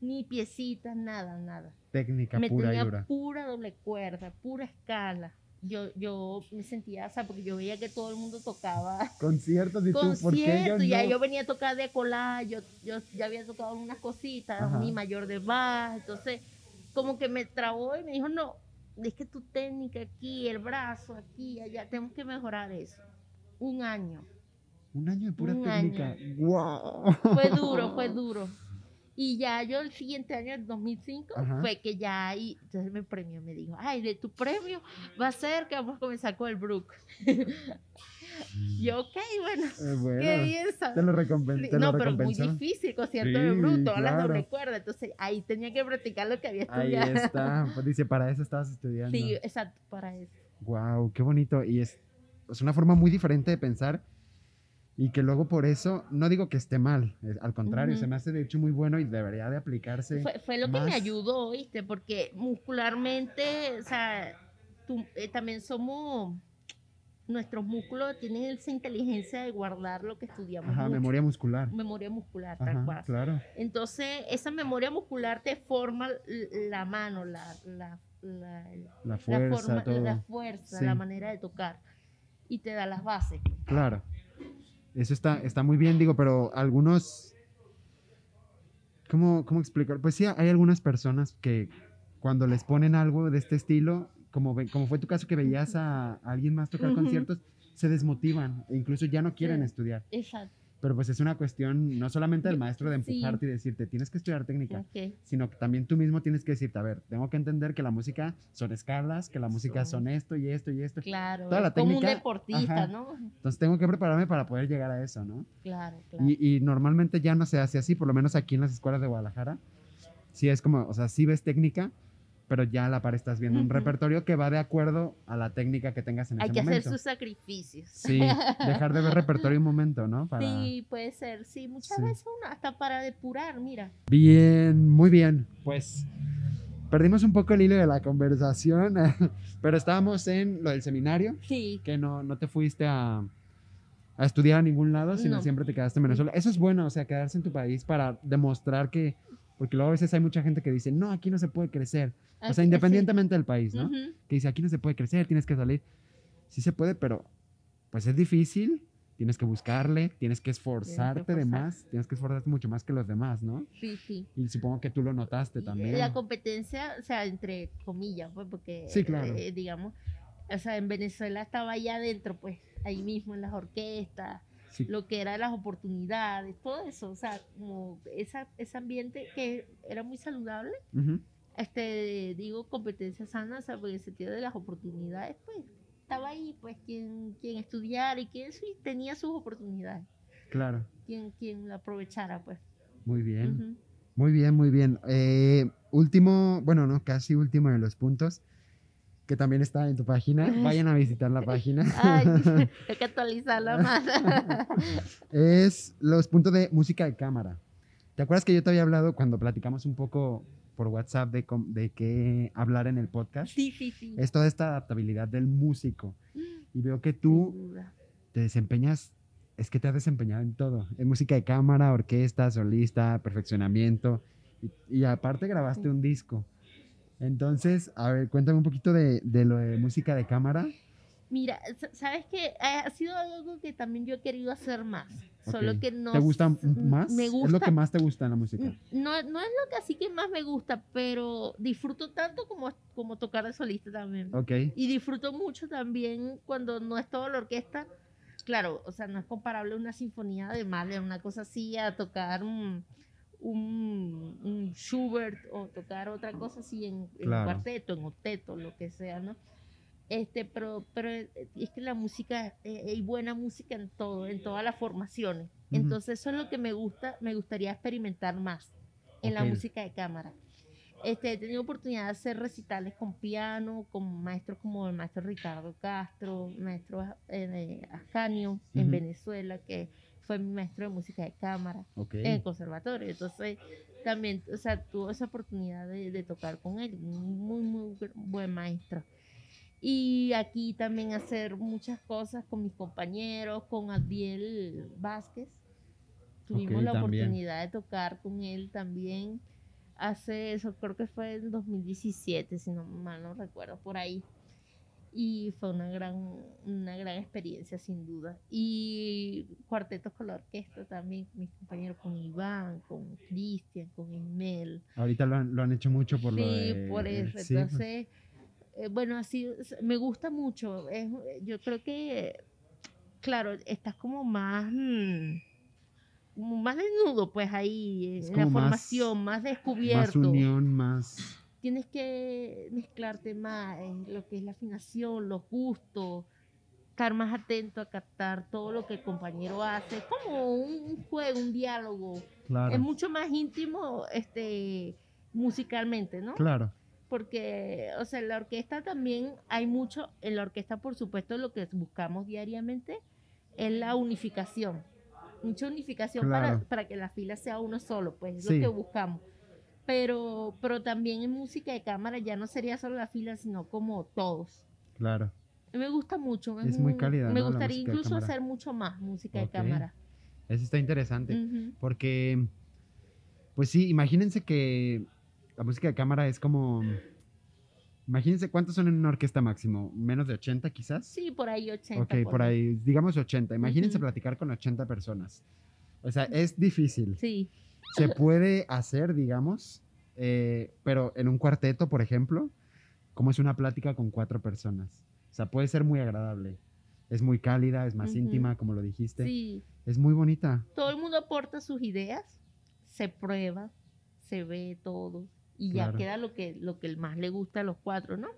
ni piecitas, nada, nada. Técnica me pura y tenía dura. pura doble cuerda, pura escala. Yo, yo me sentía, o sea, porque yo veía que todo el mundo tocaba Conciertos y tú, ¿por qué yo conciertos. Ya no? yo venía a tocar de colar, yo, yo ya había tocado unas cositas, Ajá. mi mayor de baja. Entonces, como que me trabó y me dijo, no, es que tu técnica aquí, el brazo aquí, allá, tenemos que mejorar eso. Un año. Un año de pura Un técnica. ¡Wow! Fue duro, fue duro. Y ya yo el siguiente año, el 2005, Ajá. fue que ya ahí, entonces me premio, me dijo, ay, de tu premio va a ser que vamos a comenzar con el Brook. yo, ok, bueno, Eh, bueno, qué bien, te ¿sabes? lo, recompen te no, lo pero muy difícil, concierto Sí, de Brook, todas las claro. doble cuerda, entonces ahí tenía que practicar lo que había Ahí estudiado. está. Pues dice, para eso estabas estudiando. Sí, exacto, para eso. Wow, qué bonito. Y es, es una forma muy diferente de pensar. Y que luego por eso, no digo que esté mal, eh, al contrario, Ujú. se me hace de hecho muy bueno y debería de aplicarse. Fue, fue lo que me más. ayudó, ¿viste? Porque muscularmente, o sea, tú- eh, también somos, nuestros músculos tienen esa inteligencia de guardar lo que estudiamos. Ajá, mucho. memoria muscular. Memoria muscular, tal Ajá, cual. claro. Entonces, esa memoria muscular te forma la mano, la, la, la, La la fuerza, forma- todo. la fuerza, Sí. la manera de tocar. Y te da las bases. Claro. Eso está, está muy bien, digo, pero algunos. ¿Cómo, ¿Cómo explicar? Pues sí, hay algunas personas que cuando les ponen algo de este estilo, como, ve- como fue tu caso que veías a, a alguien más tocar conciertos, se desmotivan e incluso ya no quieren Sí. estudiar. Exacto. Pero pues es una cuestión no solamente del maestro de sí. empujarte y decirte, tienes que estudiar técnica, sino que también tú mismo tienes que decirte, a ver, tengo que entender que la música son escalas, que la música Son- esto y esto y esto. Claro. Toda la como un técnica, deportista, ajá. ¿no? Entonces tengo que prepararme para poder llegar a eso, ¿no? Claro, claro. Y, y normalmente ya no se hace así, por lo menos aquí en las escuelas de Guadalajara. Sí es como, o sea, sí ves técnica, pero ya a la par estás viendo un repertorio que va de acuerdo a la técnica que tengas en Hay ese que momento. hacer sus sacrificios. Sí, dejar de ver repertorio un momento, ¿no? Para... Sí, puede ser. Sí, muchas Sí. veces uno hasta para depurar, mira. Bien, muy bien. Pues perdimos un poco el hilo de la conversación, pero estábamos en lo del seminario, Sí, que no, no te fuiste a, a estudiar a ningún lado, sino No. siempre te quedaste en Venezuela. Eso es bueno, o sea, quedarse en tu país para demostrar que, porque luego a veces hay mucha gente que dice, no, aquí no se puede crecer. O sea, independientemente del país. ¿no? Ujú. Que dice, aquí no se puede crecer, tienes que salir. Sí se puede, pero pues es difícil. Tienes que buscarle, tienes que esforzarte de esforzarte. más, tienes que esforzarte mucho más que los demás, ¿no? Sí, sí. Y supongo que tú lo notaste también. La competencia, o sea, entre comillas, pues, porque, Sí, claro. eh, digamos, o sea, en Venezuela estaba allá adentro, pues, ahí mismo en las orquestas, Sí, lo que eran las oportunidades, todo eso, o sea, como esa, ese ambiente que era muy saludable, este, digo, competencia sana, o sea, porque en el sentido de las oportunidades, pues, estaba ahí, pues, quien, quien estudiara y quien sí tenía sus oportunidades, claro, quien, quien la aprovechara, pues. muy bien. Muy bien, muy bien. Eh, último, bueno, no, casi último de los puntos, que también está en tu página. Vayan a visitar la página. Ay, hay que actualizarla más. es los puntos de música de cámara. ¿Te acuerdas que yo te había hablado cuando platicamos un poco por WhatsApp de, de qué hablar en el podcast? sí, sí, sí. Es toda esta adaptabilidad del músico. Y veo que tú te desempeñas, es que te has desempeñado en todo, en música de cámara, orquesta, solista, perfeccionamiento, y, y aparte grabaste Sí. un disco. Entonces, a ver, cuéntame un poquito de, de lo de música de cámara Mira, sa- sabes que ha sido algo que también yo he querido hacer más. Solo Ok. que no. ¿Te gusta s- más? Me gusta. Es lo que más te gusta en la música. No, no es lo que así que más me gusta, pero disfruto tanto como, como tocar de solista también. Ok. Y disfruto mucho también cuando no es toda la orquesta. Claro, o sea, no es comparable una sinfonía de Mahler, una cosa así, a tocar un, un, un Schubert o tocar otra cosa así en, en Claro. cuarteto, en octeto, lo que sea, ¿no? Este, pero, pero es que la música, eh, hay buena música en todo, en todas las formaciones. Entonces eso es lo que me gusta, me gustaría experimentar más en la música de cámara. Este, he tenido oportunidad de hacer recitales con piano, con maestros como el maestro Ricardo Castro, maestro eh, Ascanio en. Venezuela, que fue mi maestro de música de cámara en el conservatorio. Entonces, también, o sea, tuve esa oportunidad de, de tocar con él, muy, muy buen maestro. Y aquí también hacer muchas cosas con mis compañeros, con Adiel Vázquez. Tuvimos la también. oportunidad de tocar con él también hace eso, creo que fue en 2017, si no mal no recuerdo, por ahí. Y fue una gran, una gran experiencia, sin duda. Y cuartetos con la orquesta también, mis compañeros con Iván, con Cristian, con Emel. Ahorita lo han, lo han hecho mucho por lo Sí, de... por eso. sí, pues, Entonces, eh, bueno, así me gusta mucho. Es, yo creo que, claro, estás como más, mm, como más desnudo, pues ahí, en la más- formación, más más descubierto. unión, más... Tienes que mezclarte más en lo que es la afinación, los gustos, estar más atento a captar todo lo que el compañero hace. Es como un juego, un diálogo. Claro. Es mucho más íntimo este, musicalmente, ¿no? Claro. porque, o sea, en la orquesta también hay mucho, en la orquesta por supuesto lo que buscamos diariamente es la unificación, mucha unificación Claro. para, para que la fila sea uno solo, pues es Sí. lo que buscamos. Pero, pero también en música de cámara ya no sería solo la fila, sino como todos. Claro. Me gusta mucho. Es muy un- cálida, Me gustaría incluso hacer mucho más música de cámara. Eso está interesante. Porque, pues sí, imagínense que la música de cámara es como... Imagínense cuántos son en una orquesta máximo. ¿Menos de 80 quizás? Sí, por ahí 80. Ok, por ahí, digamos 80. Imagínense Ujú. platicar con 80 personas. O sea, es difícil. Sí, Se puede hacer, digamos, eh, pero en un cuarteto, por ejemplo, como es una plática con cuatro personas. O sea, puede ser muy agradable. Es muy cálida, es más íntima, como lo dijiste. sí. Es muy bonita. todo el mundo aporta sus ideas, se prueba, se ve todo y Claro. ya queda lo que, lo que más le gusta a los cuatro, ¿no?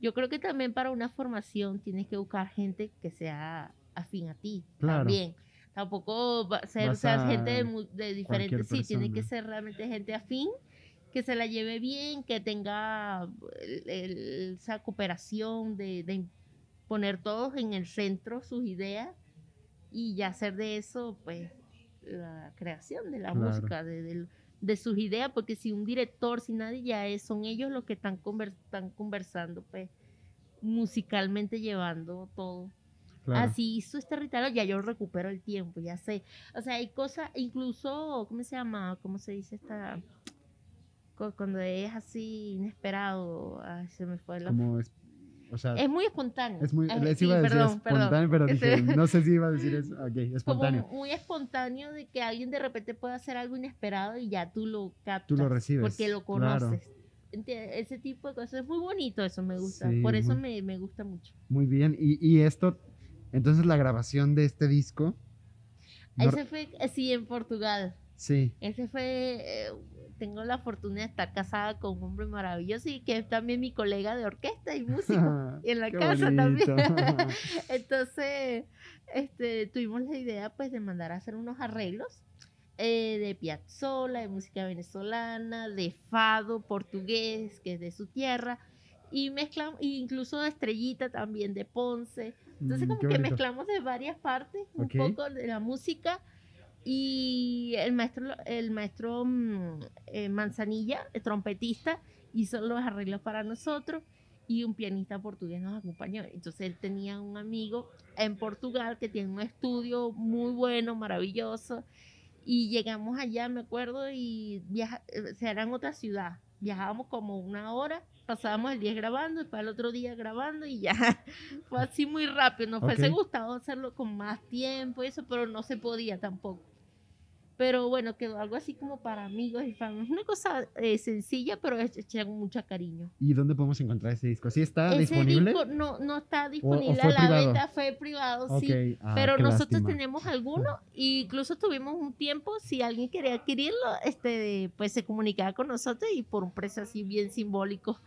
Yo creo que también para una formación tienes que buscar gente que sea afín a ti, Claro. también. Tampoco va a ser o sea, a gente de, de diferentes, sí, tiene que ser realmente gente afín, que se la lleve bien, que tenga el- el- esa cooperación de, de poner todos en el centro sus ideas y ya hacer de eso, pues, la creación de la Claro. música, de, de sus ideas, porque si un director, si nadie ya es, son ellos los que están, conver- están conversando, pues, musicalmente llevando todo. Claro. Así hizo este ritual, ya yo recupero el tiempo, ya sé. O sea, hay cosas, incluso, ¿cómo se llama? ¿Cómo se dice esta? cu- Cuando es así inesperado, ay, se me fue la... Como es, o sea, Es muy espontáneo. es muy, Eh, les sí, iba a decir perdón, perdón. espontáneo, pero Este- dije, no sé si iba a decir eso. Ok, espontáneo. como muy espontáneo de que alguien de repente pueda hacer algo inesperado y ya tú lo captas. Tú lo recibes. Porque lo claro. conoces. ¿Entiendes? Ese tipo de cosas es muy bonito, eso me gusta. Sí, Por eso muy- me, me gusta mucho. Muy bien. Y, y esto, entonces la grabación de este disco. no- Ese fue, eh, sí, en Portugal. sí, Ese fue, eh, tengo la fortuna de estar casada con un hombre maravilloso y que es también mi colega de orquesta y músico. Y en la casa bonito. también. Entonces, este, tuvimos la idea pues de mandar a hacer unos arreglos eh, de piazzolla, de música venezolana, de fado portugués, que es de su tierra, y mezclamos, e incluso de estrellita también de Ponce. Entonces Mm, como que mezclamos de varias partes un Ok. poco de la música y el maestro, el maestro mm, eh, Manzanilla, el trompetista, hizo los arreglos para nosotros y un pianista portugués nos acompañó. Entonces él tenía un amigo en Portugal que tiene un estudio muy bueno, maravilloso. Y llegamos allá, me acuerdo, y viaja, eh, o sea, era en otra ciudad. Viajábamos como una hora pasábamos el día grabando, después el otro día grabando y ya. Fue así muy rápido. Nos fuese Ok. gustado hacerlo con más tiempo y eso, pero no se podía tampoco. Pero bueno, quedó algo así como para amigos y fans. Una cosa eh, sencilla, pero hecha con mucho cariño. ¿Y dónde podemos encontrar ese disco? ¿Sí está Ese disponible? disco no, no está disponible a la privado? venta, fue privado, Ok, sí. ah, Pero nosotros lástima. tenemos alguno, e incluso tuvimos un tiempo, si alguien quería adquirirlo, este, pues se comunicaba con nosotros y por un precio así bien simbólico,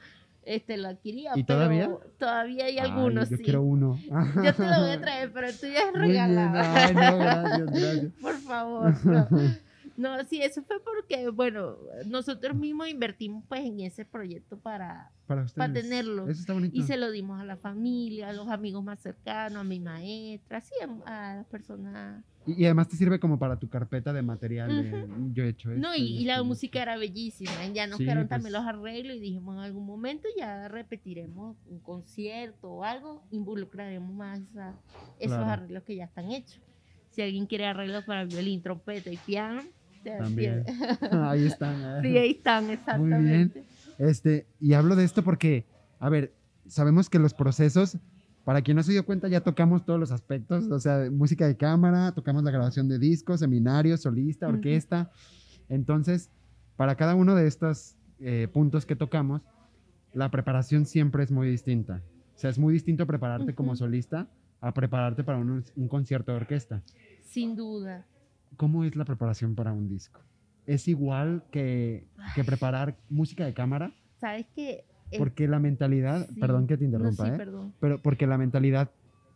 este, lo adquiría. ¿Y pero todavía? Todavía hay Ay, algunos, yo sí. quiero uno. Yo te lo voy a traer, pero tú ya es regalado. Ay, no, gracias, gracias. Por favor, no. No, sí, eso fue porque, bueno, nosotros mismos invertimos pues en ese proyecto para, Para tenerlo. Eso está bonito. y se lo dimos a la familia, a los amigos más cercanos, a mi maestra, así a, las personas. Y, y además te sirve como para tu carpeta de material. de, yo he hecho esto. No, y, y la música era bellísima. Ya nos Sí, quedaron pues. también los arreglos y dijimos en algún momento ya repetiremos un concierto o algo, involucraremos más esos Claro. arreglos que ya están hechos. Si alguien quiere arreglos para violín, trompeta y piano. También. Ahí están. sí, ahí están, exactamente. Este, y hablo de esto porque, a ver, sabemos que los procesos, para quien no se dio cuenta, ya tocamos todos los aspectos, o sea, música de cámara, tocamos la grabación de discos, seminarios, solista, orquesta. Entonces, para cada uno de estos eh, puntos que tocamos, la preparación siempre es muy distinta. O sea, es muy distinto prepararte como solista a prepararte para un, un concierto de orquesta. Sin duda. ¿Cómo es la preparación para un disco? ¿Es igual que, que preparar música de cámara? ¿Sabes qué? El- Porque la mentalidad, sí. perdón que te No, interrumpa, sí, ¿eh? perdón. pero porque la mentalidad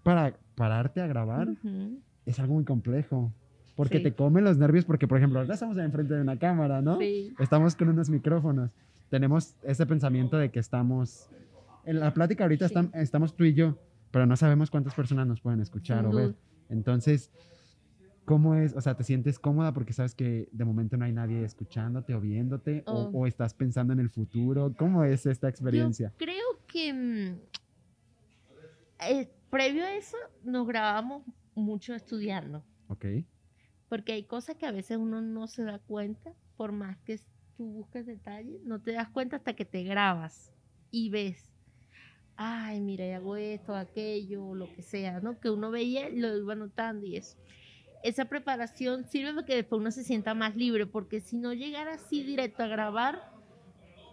para pararte a grabar Ujú. es algo muy complejo. Porque Sí. te comen los nervios, porque por ejemplo, ahora estamos enfrente de una cámara, ¿no? Sí. Estamos con unos micrófonos. Tenemos ese pensamiento de que estamos. En la plática ahorita estamos tú y yo, pero no sabemos cuántas personas nos pueden escuchar Sin o ver. Entonces, ¿cómo es? O sea, ¿te sientes cómoda porque sabes que de momento no hay nadie escuchándote o viéndote? O, Oh. o estás pensando en el futuro? ¿Cómo es esta experiencia? Yo creo que eh, previo a eso nos grabamos mucho estudiando, Ok. porque hay cosas que a veces uno no se da cuenta, por más que tú busques detalles, no te das cuenta hasta que te grabas y ves, ay, mira, hago esto, aquello, lo que sea, ¿no? Que uno veía, lo iba notando y eso. Esa preparación sirve para que después uno se sienta más libre, porque si no llegara así directo a grabar,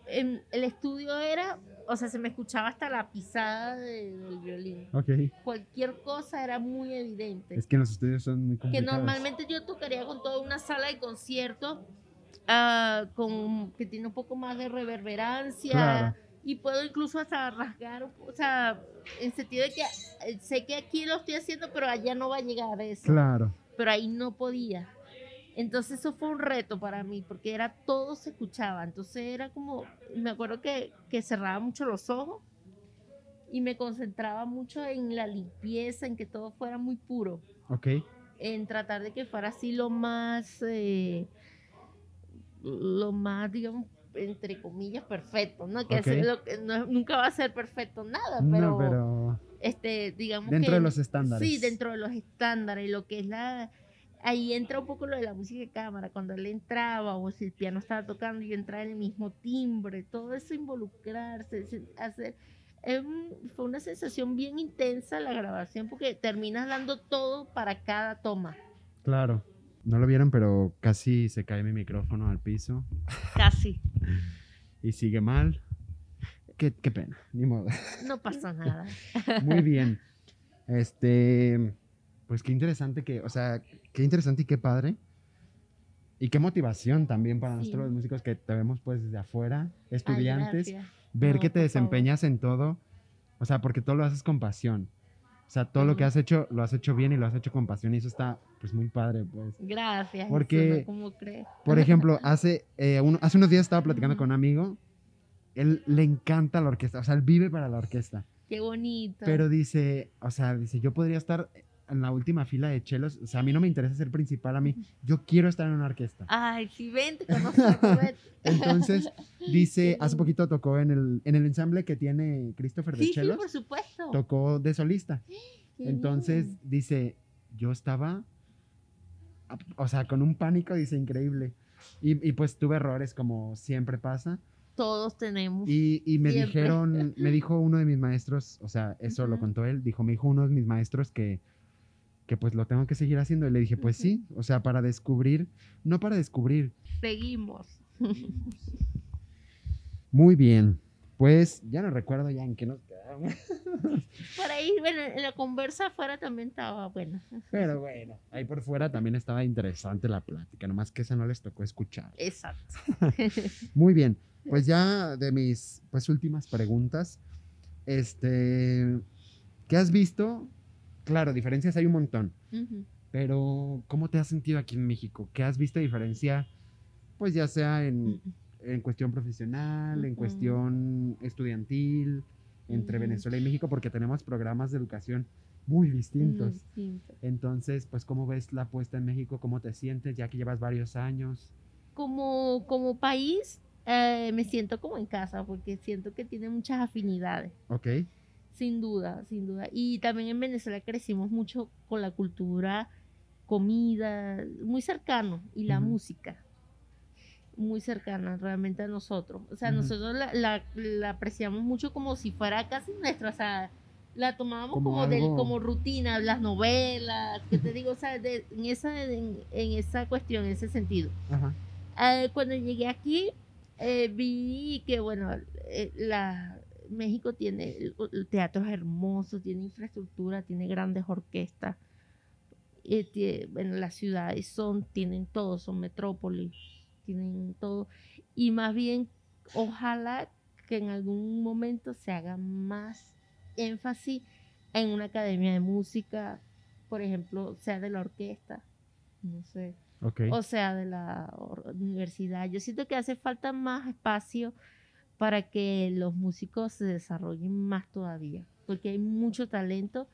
en el estudio era, o sea, se me escuchaba hasta la pisada de- del violín. Ok. Cualquier cosa era muy evidente. Es que los estudios son muy que complicados. normalmente yo tocaría con toda una sala de concierto ah, con que tiene un poco más de reverberancia Claro. y puedo incluso hasta rasgar, o sea, en sentido de que eh, sé que aquí lo estoy haciendo, pero allá no va a llegar eso Claro. Pero ahí no podía. Entonces eso fue un reto para mí, porque era todo se escuchaba. Entonces era como, me acuerdo que, que cerraba mucho los ojos y me concentraba mucho en la limpieza, en que todo fuera muy puro, Ok. en tratar de que fuera así lo más, eh, lo más, digamos, entre comillas, perfecto, ¿no? Que Ok. eso es lo que no- nunca va a ser perfecto nada, pero, no, pero este, digamos dentro que de los estándares. Sí, dentro de los estándares, lo que es la... Ahí entra un poco lo de la música de cámara, cuando él entraba o si el piano estaba tocando y entraba en el mismo timbre, todo eso involucrarse, se- hacer... un- fue una sensación bien intensa la grabación porque terminas dando todo para cada toma. Claro. No lo vieron, pero casi se cae mi micrófono al piso Casi. y sigue mal. Qué, qué pena, ni modo. No pasa nada. Muy bien. Este, pues qué interesante que, o sea, qué interesante y qué padre. Y qué motivación también para Sí. nosotros los músicos que te vemos pues desde afuera, estudiantes, ver No, que te favor. desempeñas en todo, o sea, porque todo lo haces con pasión. O sea, todo lo que has hecho, lo has hecho bien y lo has hecho con pasión y eso está pues muy padre, pues. Gracias. Porque- ¿Cómo crees? Por ejemplo, hace, eh, uno- hace unos días estaba platicando con un amigo, él le encanta la orquesta, o sea, él vive para la orquesta. Qué bonito. Pero dice, o sea, dice, yo podría estar en la última fila de chelos. O sea, a mí no me interesa ser principal, a mí, yo quiero estar en una orquesta. Ay, sí, vente con nosotros. Entonces, dice, hace poquito tocó en el, en el ensamble que tiene Christopher de Sí, sí, chelos, por supuesto. tocó de solista. Entonces, dice, yo estaba, o sea, con un pánico, dice, increíble. Y, y pues tuve errores, como siempre pasa. Todos tenemos. Y, y me Siempre. dijeron, me dijo uno de mis maestros, o sea, eso lo contó él, dijo, me dijo uno de mis maestros que, que pues lo tengo que seguir haciendo. Y le dije, pues sí, o sea, para descubrir, no para descubrir. Seguimos. Muy bien, pues ya no recuerdo ya en qué nos quedamos. Por ahí, bueno, en la conversa afuera también estaba buena. Pero bueno, ahí por fuera también estaba interesante la plática, nomás que esa no les tocó escuchar. Exacto. Muy bien, pues ya de mis pues últimas preguntas, este, ¿qué has visto? Claro, diferencias hay un montón, pero ¿cómo te has sentido aquí en México? ¿Qué has visto diferencia? Pues ya sea en, en cuestión profesional, en cuestión estudiantil, entre. Venezuela y México, porque tenemos programas de educación muy distintos. Distinto. Entonces, pues, ¿cómo ves la puesta en México? ¿Cómo te sientes ya que llevas varios años? Como, como país, eh, me siento como en casa porque siento que tiene muchas afinidades. ¿Ok? Sin duda, sin duda. Y también en Venezuela crecimos mucho con la cultura, comida, muy cercano, y la música, muy cercana realmente a nosotros. O sea, nosotros la, la- la apreciamos mucho como si fuera casi nuestra, o sea, la tomábamos Como como, del, como rutina, las novelas, que te digo, o sea, de- en, esa, en, en esa cuestión, en ese sentido. Eh, cuando llegué aquí, eh, vi que, bueno, eh, la, México tiene teatros hermosos, tiene infraestructura, tiene grandes orquestas. eh, bueno, las ciudades son, tienen todo, son metrópolis, tienen todo. Y más bien, ojalá que en algún momento se haga más énfasis en una academia de música, por ejemplo, sea de la orquesta, no sé o sea, de la universidad. Yo siento que hace falta más espacio para que los músicos se desarrollen más todavía, porque hay mucho talento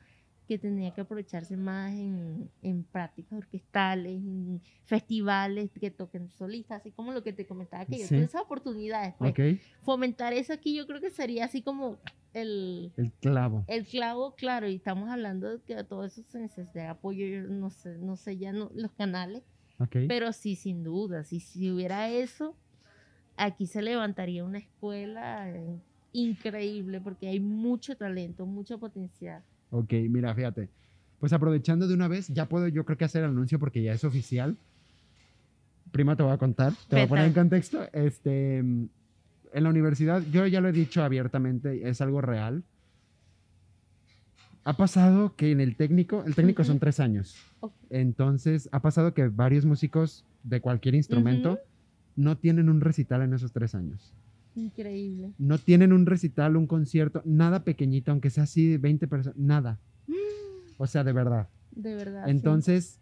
que tenía que aprovecharse más en, en prácticas orquestales, en festivales que toquen solistas, así como lo que te comentaba, que yo Sí. tuve esas oportunidades. pues. Fomentar eso aquí yo creo que sería así como el, El clavo. el clavo, claro, y estamos hablando de que todo eso se necesita apoyo, yo no sé, no sé ya no, los canales, Ok. pero sí, sin duda, si, si hubiera eso, aquí se levantaría una escuela eh, increíble porque hay mucho talento, mucho potencial. Ok, mira, fíjate. Pues aprovechando de una vez, ya puedo yo creo que hacer el anuncio porque ya es oficial. Prima te voy a contar, te voy a poner en contexto. Este, en la universidad, yo ya lo he dicho abiertamente, es algo real. Ha pasado que en el técnico, el técnico son tres años. Entonces, ha pasado que varios músicos de cualquier instrumento. No tienen un recital en esos tres años. Increíble. No tienen un recital, un concierto, nada pequeñito, aunque sea así de 20 personas, nada. O sea, de verdad. De verdad. sí. Entonces,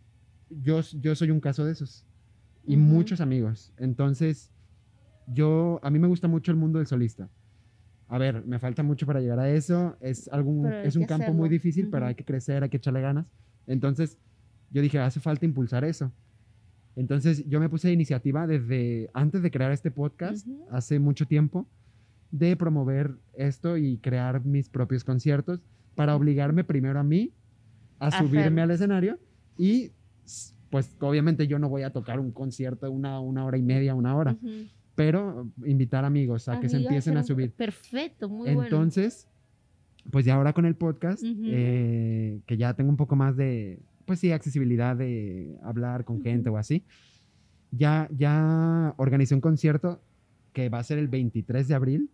yo, yo soy un caso de esos. Y muchos amigos. Entonces, yo, a mí me gusta mucho el mundo del solista. A ver, me falta mucho para llegar a eso. Es, algún, Pero es un campo hacerlo. muy difícil, pero Ujú. hay que crecer, hay que echarle ganas. Entonces, yo dije, hace falta impulsar eso. Entonces, yo me puse de iniciativa desde antes de crear este podcast, hace mucho tiempo, de promover esto y crear mis propios conciertos para obligarme primero a mí a subirme al escenario y pues obviamente yo no voy a tocar un concierto una, una hora y media, una hora, pero invitar amigos a que se empiecen a subir. Perfecto, muy bueno. Entonces, pues ya ahora con el podcast, eh, que ya tengo un poco más de, pues sí, accesibilidad de hablar con gente o así, ya, ya organicé un concierto que va a ser el 23 de abril.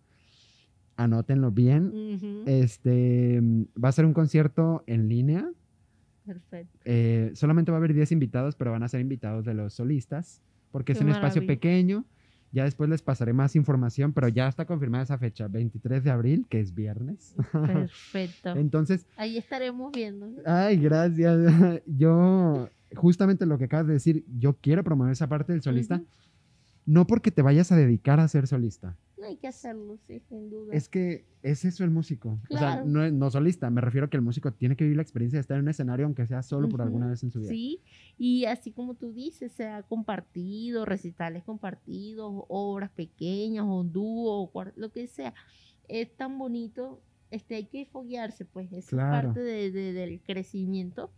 Anótenlo bien. Este va a ser un concierto en línea. Perfecto. Eh, solamente va a haber 10 invitados, pero van a ser invitados de los solistas, porque es un espacio pequeño. Ya después les pasaré más información, pero ya está confirmada esa fecha, 23 de abril, que es viernes. Perfecto. Entonces, Ahí estaremos viendo. ay, gracias. Yo, justamente lo que acabas de decir, yo quiero promover esa parte del solista, no porque te vayas a dedicar a ser solista. Hay que hacerlo, sí, sin duda. Es que es eso el músico. O sea, Claro. no, es- no solista, me refiero a que el músico tiene que vivir la experiencia de estar en un escenario, aunque sea solo por alguna vez en su vida. Sí, y así como tú dices, se ha compartido, recitales compartidos, obras pequeñas, o dúo, o lo que sea. Es tan bonito, este, hay que foguearse, pues, eso Claro. es parte de- de- del crecimiento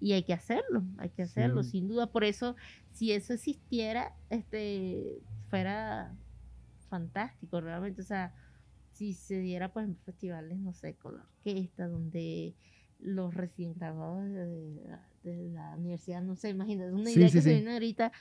y hay que hacerlo, hay que hacerlo, Sí. sin duda. Por eso, si eso existiera, este, fuera fantástico, realmente. O sea, si se diera, pues, en festivales, no sé, con la orquesta, donde los recién graduados de, de la universidad, no sé, imagínate, una Sí, idea sí, que se sí. viene ahorita,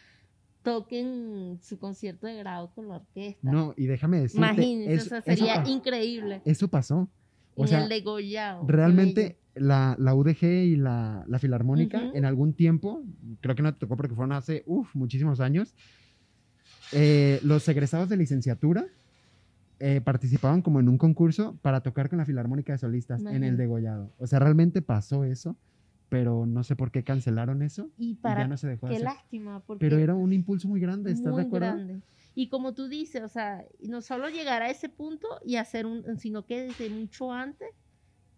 toquen su concierto de grado con la orquesta. No, y déjame decirte, Imagínense, eso, o sea, eso sería pa- increíble. eso pasó. O en sea, el degollado. qué realmente la, la UDG y la, la Filarmónica Ujú. en algún tiempo, creo que no te tocó porque fueron hace uf, muchísimos años, eh, los egresados de licenciatura eh, participaban como en un concurso para tocar con la Filarmónica de Solistas en el degollado. O sea, realmente pasó eso, pero no sé por qué cancelaron eso. Y y para ya no se dejó de qué hacer. lástima, porque Pero era un impulso muy grande, ¿estás muy de acuerdo? grande. Y como tú dices, o sea, no solo llegar a ese punto y hacer un, sino que desde mucho antes,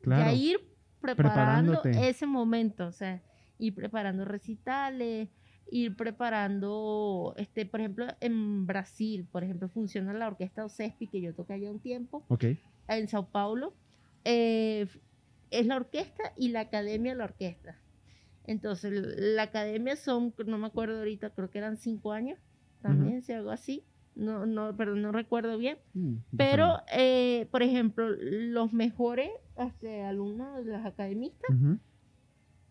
Claro. ya ir preparando ese momento, o sea, ir preparando recitales, ir preparando, este, por ejemplo, en Brasil, por ejemplo, funciona la orquesta OCESPI, que yo toqué allá un tiempo, Ok, en Sao Paulo, eh, es la orquesta y la academia de la orquesta. Entonces, la academia son, no me acuerdo ahorita, creo que eran cinco años, también, si algo así. No, no, pero no recuerdo bien. Mm, Pero, eh, por ejemplo, los mejores este, alumnos las academistas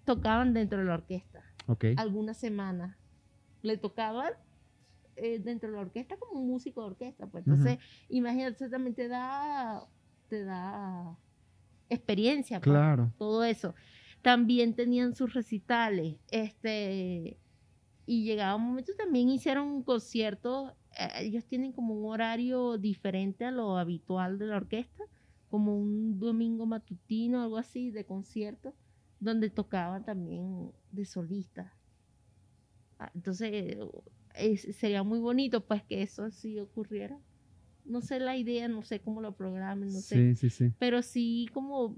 tocaban dentro de la orquesta, Algunas semanas. Le tocaban eh, dentro de la orquesta como un músico de orquesta. Pues. Entonces, imagínate, también te da, te da experiencia. pues, claro. todo eso. También tenían sus recitales, este, y llegaba un momento también hicieron conciertos, eh, ellos tienen como un horario diferente a lo habitual de la orquesta, como un domingo matutino, algo así, de conciertos, donde tocaban también de solistas. Ah, Entonces, es- sería muy bonito pues que eso sí ocurriera. No sé la idea, no sé cómo lo programen, no sé Sí, sí, sí. pero sí como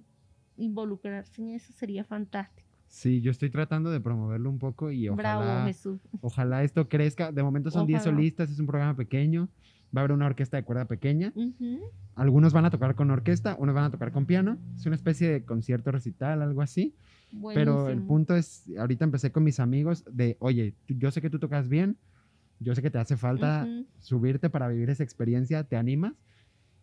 involucrarse en eso sería fantástico. Sí, yo estoy tratando de promoverlo un poco y Bravo, ojalá, Jesús. ojalá esto crezca. De momento son 10 Ojalá. solistas, es un programa pequeño. Va a haber una orquesta de cuerda pequeña. Ujú. Algunos van a tocar con orquesta, unos van a tocar con piano. Es una especie de concierto recital, algo así. Pero el Buenísimo. punto es, ahorita empecé con mis amigos de, oye, yo sé que tú tocas bien, yo sé que te hace falta Ujú. subirte para vivir esa experiencia, ¿te animas?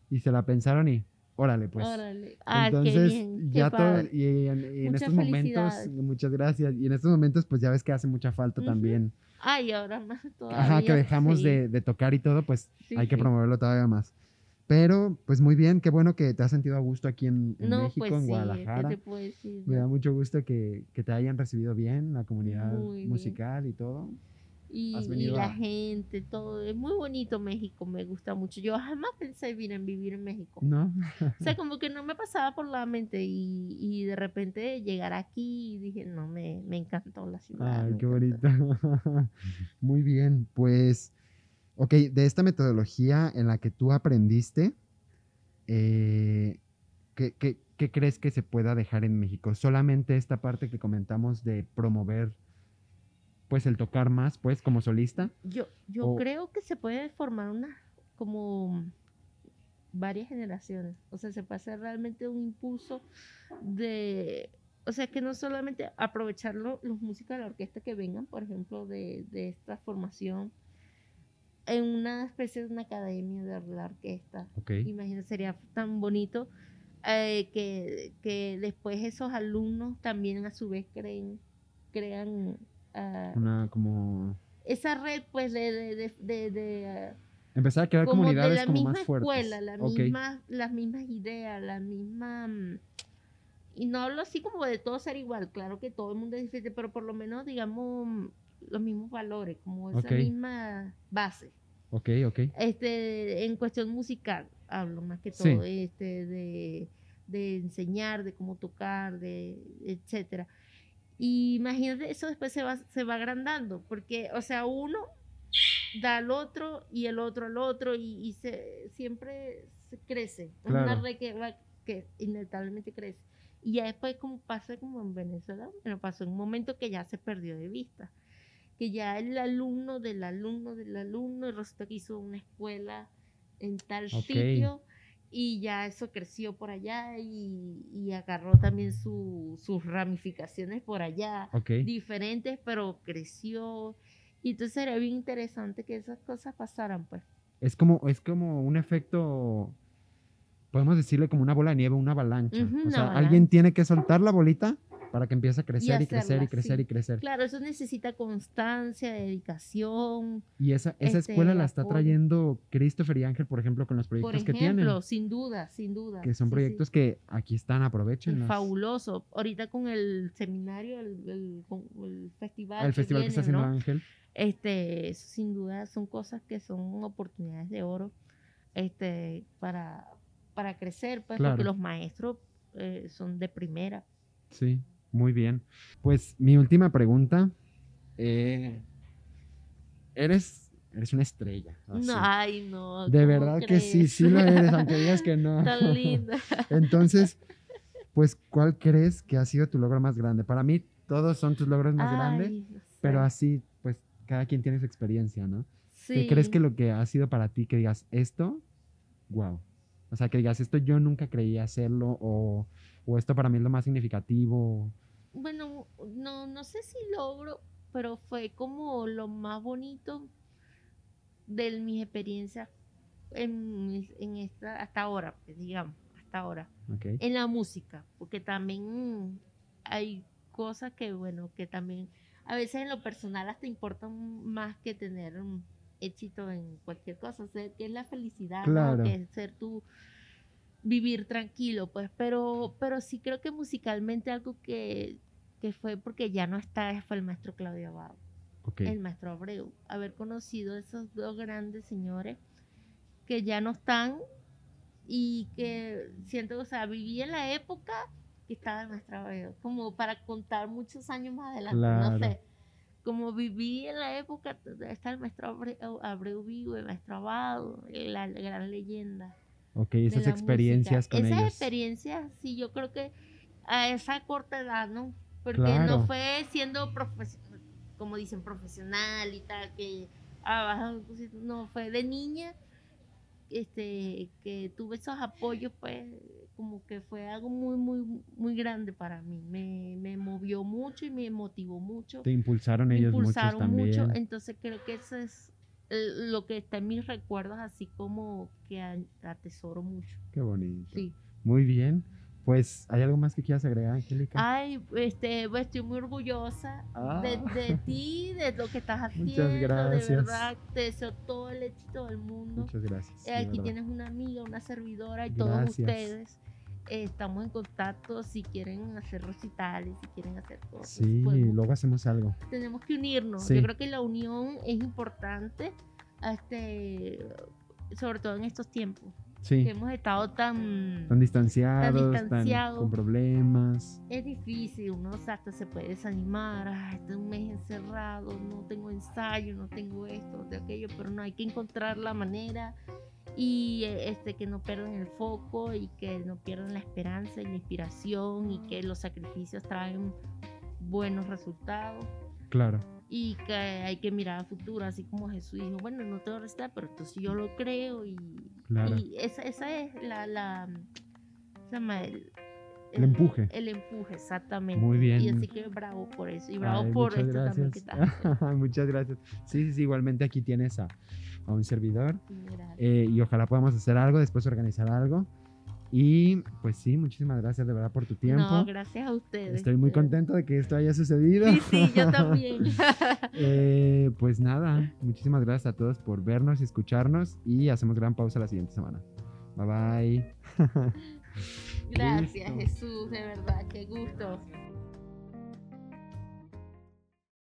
Y se la pensaron y, órale, pues. Órale. Ah, Entonces, qué bien. qué ya todo, padre. y en, y en estos momentos, muchas gracias, y en estos momentos, pues ya ves que hace mucha falta Ujú. también. Ay, ahora más todavía. Ajá, que dejamos sí. de, de tocar y todo, pues Sí, hay que promoverlo todavía más. Pero, pues muy bien, qué bueno que te has sentido a gusto aquí en, en No, México, pues en sí, Guadalajara. ¿qué te puedo decir? Me da mucho gusto que, que te hayan recibido bien, la comunidad Muy bien. musical y todo. Y, la a- gente, todo. Es muy bonito México, me gusta mucho. Yo jamás pensé vivir en vivir en México. ¿No? O sea, como que no me pasaba por la mente y, y de repente llegar aquí y dije, no, me, me encantó la ciudad. Ay, qué bonito. Muy bien, pues, ok, de esta metodología en la que tú aprendiste, eh, ¿qué, qué- qué crees que se pueda dejar en México? Solamente esta parte que comentamos de promover, pues, el tocar más, pues, como solista. Yo, yo O- creo que se puede formar una, como varias generaciones. O sea, se puede hacer realmente un impulso de, o sea, que no solamente aprovecharlo los músicos de la orquesta que vengan, por ejemplo, de, de esta formación en una especie de una academia de la orquesta. Ok. Imagínate, sería tan bonito eh, que, que después esos alumnos también a su vez creen, crean ah, Una, como, esa red pues de, de, de, de- de, ah, empezar a crear como de comunidades la como misma más fuertes. escuela, la Ok. misma, las mismas ideas, la misma mm, y no hablo así como de todo ser igual, claro que todo el mundo es diferente, pero por lo menos digamos mm, los mismos valores, como esa misma base. Ok, ok. Este, en cuestión musical, hablo más que Sí. todo, este, de, de enseñar, de cómo tocar, de etcétera. Y imagínate, eso después se va, se va agrandando, porque, o sea, uno da al otro y el otro al otro y, y se, siempre se crece. Es una Claro. red que, va, que inevitablemente crece. Y ya después, como pasa como en Venezuela, bueno, pasó en un momento que ya se perdió de vista. Que ya el alumno del alumno del alumno, y resulta que hizo una escuela en tal sitio y ya eso creció por allá y, y agarró también su- sus ramificaciones por allá Ok. diferentes, pero creció. Y entonces era bien interesante que esas cosas pasaran, pues. Es como, es como un efecto, podemos decirle como una bola de nieve, una avalancha. Ujú, o una sea, avalancha. alguien tiene que soltar la bolita para que empiece a crecer y, crecer y crecer sí. y crecer. Claro, eso necesita constancia, dedicación. Y esa, esa Este, escuela la está trayendo Christopher y Ángel, por ejemplo, con los Por proyectos que tienen. ejemplo, sin duda, sin duda. Que son sí, sí. proyectos que aquí están, Es aprovechen. fabuloso. Ahorita con el seminario, el, el- festival. El festival que está viene, haciendo ¿no? Ángel. Este, sin duda son cosas que son oportunidades de oro este, para, para crecer, pues, Claro. porque los maestros eh, son de primera. Sí, muy bien. Pues mi última pregunta. eh, eres, eres una estrella. así. No, ay, no. De ¿cómo verdad que sí, sí lo eres, aunque digas que no. Tan linda. Entonces, pues, ¿cuál crees que ha sido tu logro más grande? Para mí, todos son tus logros más grandes, Ay, no sé. pero así, pues, cada quien tiene su experiencia, ¿no? ¿Qué Sí. crees que lo que ha sido para ti que digas esto? Wow. O sea, que digas esto yo nunca creía hacerlo o, o esto para mí es lo más significativo. Bueno, no, no sé si logro, pero fue como lo más bonito de mis experiencias en, en esta, hasta ahora, pues, digamos, hasta ahora, en la música, porque también hay cosas que, bueno, que también a veces en lo personal hasta importan más que tener éxito en cualquier cosa, o sea, que es la felicidad, ¿no? Claro. que es ser tú vivir tranquilo, pues, pero, pero sí creo que musicalmente algo que, que fue porque ya no está fue el maestro Claudio Abado, el maestro Abreu, haber conocido a esos dos grandes señores que ya no están y que siento, o sea, viví en la época que estaba el maestro Abreu, como para contar muchos años más adelante, Claro. no sé. Como viví en la época, está el maestro Abreu, vivo, el maestro Abado, la gran leyenda Ok, esas experiencias música. con Esas ellos. experiencias, sí, yo creo que a esa corta edad, ¿no? Porque Claro. no fue siendo, como dicen, profesional y tal, que ah, no, fue de niña, este, que tuve esos apoyos, pues, como que fue algo muy, muy, muy grande para mí. Me, me movió mucho y me motivó mucho Te impulsaron me ellos impulsaron también. mucho. Entonces creo que eso es eh, lo que está en mis recuerdos, así como que atesoro mucho. Qué bonito. Sí. Muy bien. Pues, ¿hay algo más que quieras agregar, Angélica? Ay, este, pues, estoy muy orgullosa de, Ah. de ti, de lo que estás Muchas haciendo. gracias. De verdad, te deseo todo el éxito del mundo. Muchas gracias. Eh, de aquí verdad. tienes una amiga, una servidora y todos ustedes. Eh, estamos en contacto si quieren hacer recitales, si quieren hacer cosas. Sí, podemos- luego hacemos algo. tenemos que unirnos. Sí. Yo creo que la unión es importante, este, sobre todo en estos tiempos, Sí. que hemos estado tan... Tan distanciados, tan, distanciados. con problemas. Es difícil, uno hasta se puede desanimar, "Ay, este es un mes encerrado, no tengo ensayo, no tengo esto, de aquello, pero no, hay que encontrar la manera y eh, este, que no pierdan el foco y que no pierdan la esperanza y la inspiración y que los sacrificios traen buenos resultados. Claro. Y que hay que mirar a futuro, así como Jesús dijo, bueno, no te voy a recitar, pero entonces yo lo creo y, Claro. y esa, esa es la, la se llama el, El empuje. El empuje, exactamente. Muy bien. Y así que bravo por eso, y bravo Ay, por esto también que gracias. haciendo. muchas gracias. Sí, sí, sí, igualmente aquí tienes a, a un servidor Gracias. eh, y ojalá podamos hacer algo, después organizar algo. Y pues sí, muchísimas gracias de verdad por tu tiempo. No, gracias a ustedes. Estoy muy contento de que esto haya sucedido. Sí, sí, yo también. Eh, pues nada, muchísimas gracias a todos por vernos y escucharnos y hacemos gran pausa la siguiente semana. Bye bye. Gracias, Listo. Jesús, de verdad, qué gusto.